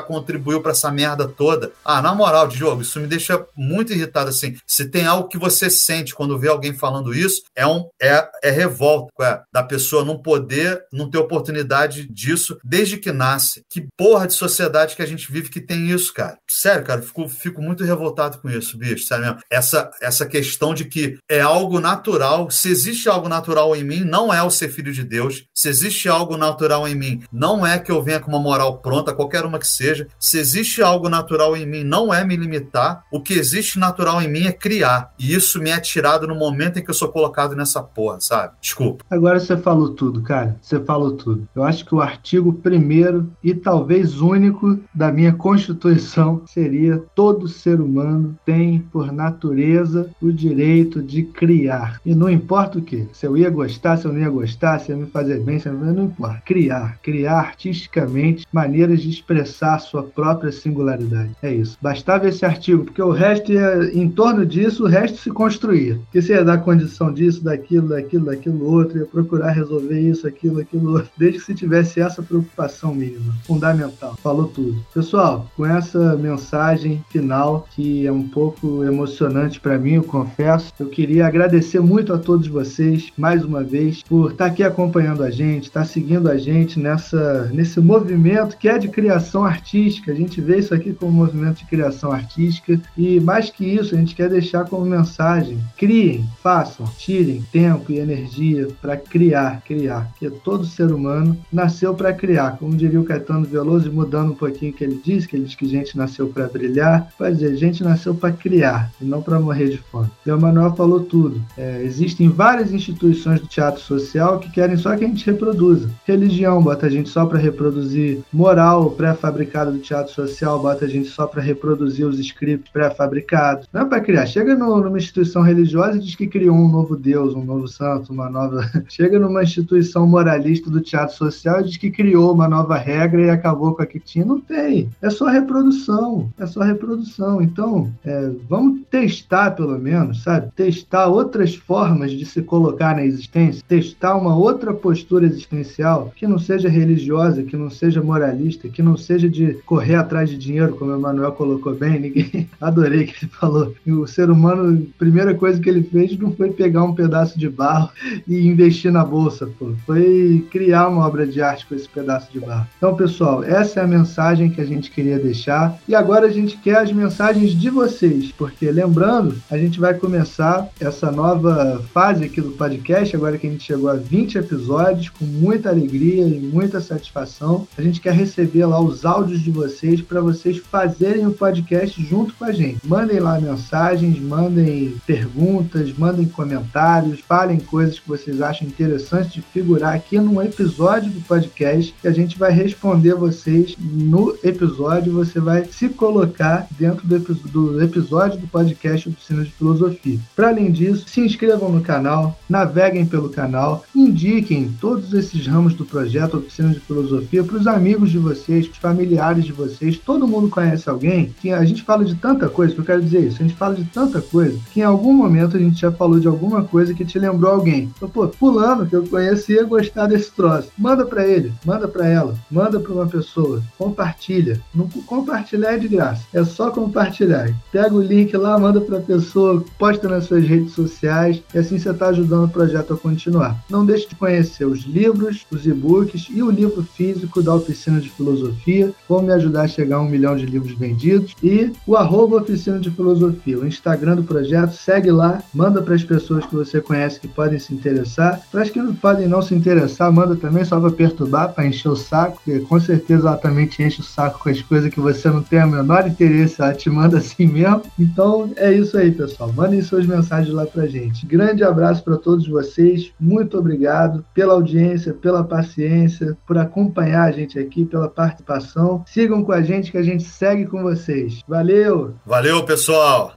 contribuiu para essa merda toda. Ah, na moral, Diogo, isso me deixa muito irritado assim. Se tem algo que você sente quando vê alguém falando isso, é um é, é revolta é, da pessoa não poder, não ter oportunidade disso desde que nasce. Que porra de sociedade que a gente vive que tem isso, cara? Sério, cara, fico, fico muito revoltado com isso, bicho, sério mesmo. Essa, essa questão de que é algo natural, se existe algo natural em mim, não é o ser filho de Deus, se existe algo natural em mim, não é que eu venha com uma moral pronta, qualquer uma que seja. Se existe algo natural em mim, não é me limitar. O que existe natural em mim é criar. E isso me é tirado no momento em que eu sou colocado nessa porra, sabe? Desculpa.
Agora você falou tudo, cara. Você falou tudo. Eu acho que o artigo primeiro e talvez único da minha Constituição seria todo ser humano tem, por natureza, o direito de criar. E não importa o que. Se eu ia gostar, se eu não ia gostar, se ia me fazer fazer bem, não importa. Criar, criar artisticamente maneiras de expressar sua própria singularidade. É isso. Bastava esse artigo, porque o resto ia, em torno disso, o resto se construía. Que você ia dar condição disso, daquilo, daquilo, daquilo outro, ia procurar resolver isso, aquilo, aquilo outro, desde que se tivesse essa preocupação mínima, fundamental. Falou tudo. Pessoal, com essa mensagem final, que é um pouco emocionante para mim, eu confesso, eu queria agradecer muito a todos vocês, mais uma vez, por estar aqui acompanhando acompanhando a gente, está seguindo a gente nessa, nesse movimento que é de criação artística. A gente vê isso aqui como movimento de criação artística e, mais que isso, a gente quer deixar como mensagem: criem, façam, tirem tempo e energia para criar, criar. Porque todo ser humano nasceu para criar. Como diria o Caetano Veloso, mudando um pouquinho o que ele diz, que ele diz que gente nasceu para brilhar. Quer dizer, gente nasceu para criar e não para morrer de fome. E o Manuel falou tudo. É, existem várias instituições do teatro social que querem só que a gente reproduza. Religião bota a gente só para reproduzir moral pré-fabricada do teatro social, bota a gente só para reproduzir os scripts pré-fabricados. Não é para criar. Chega no, numa instituição religiosa e diz que criou um novo Deus, um novo santo, uma nova. Chega numa instituição moralista do teatro social e diz que criou uma nova regra e acabou com a que tinha. Não tem. É só reprodução. É só reprodução. Então, é, vamos testar pelo menos, sabe? Testar outras formas de se colocar na existência, testar uma outra postura existencial que não seja religiosa, que não seja moralista, que não seja de correr atrás de dinheiro, como o Emanuel colocou bem. Ninguém adorei que ele falou. O ser humano, a primeira coisa que ele fez não foi pegar um pedaço de barro e investir na bolsa, pô. Foi criar uma obra de arte com esse pedaço de barro. Então, pessoal, essa é a mensagem que a gente queria deixar. E agora a gente quer as mensagens de vocês, porque lembrando, a gente vai começar essa nova fase aqui do podcast, agora que a gente chegou a 20 episódios, com muita alegria e muita satisfação. A gente quer receber lá os áudios de vocês para vocês fazerem o podcast junto com a gente. Mandem lá mensagens, mandem perguntas, mandem comentários, falem coisas que vocês acham interessantes de figurar aqui num episódio do podcast que a gente vai responder vocês no episódio. Você vai se colocar dentro do, do episódio do podcast Oficina de Filosofia. Para além disso, se inscrevam no canal, naveguem pelo canal, indiquem todos esses ramos do projeto Oficina de Filosofia para os amigos de vocês, para os familiares de vocês. Todo mundo conhece alguém que a gente fala de tanta coisa, que eu quero dizer isso, a gente fala de tanta coisa que em algum momento a gente já falou de alguma coisa que te lembrou alguém. Então, pô, fulano que eu conhecia gostar desse troço. Manda para ele, manda para ela, manda para uma pessoa, compartilha. Não compartilhar é de graça, é só compartilhar. Pega o link lá, manda para a pessoa, posta nas suas redes sociais e assim você está ajudando o projeto a continuar. Não deixe de conhecer os livros, os e-books e o livro físico da Oficina de Filosofia. Vão me ajudar a chegar a um milhão de livros vendidos. E o arroba Oficina de Filosofia, o Instagram do projeto, segue lá, manda para as pessoas que você conhece que podem se interessar. Para as que não podem não se interessar, manda também só para perturbar, para encher o saco, porque com certeza ela também te enche o saco com as coisas que você não tem o menor interesse, ela te manda assim mesmo. Então é isso aí, pessoal. Mandem suas mensagens lá para gente. Grande abraço para todos vocês. Muito obrigado pela audiência, pela paciência, por acompanhar a gente aqui, pela participação. Sigam com a gente que a gente segue com vocês. Valeu!
Valeu, pessoal!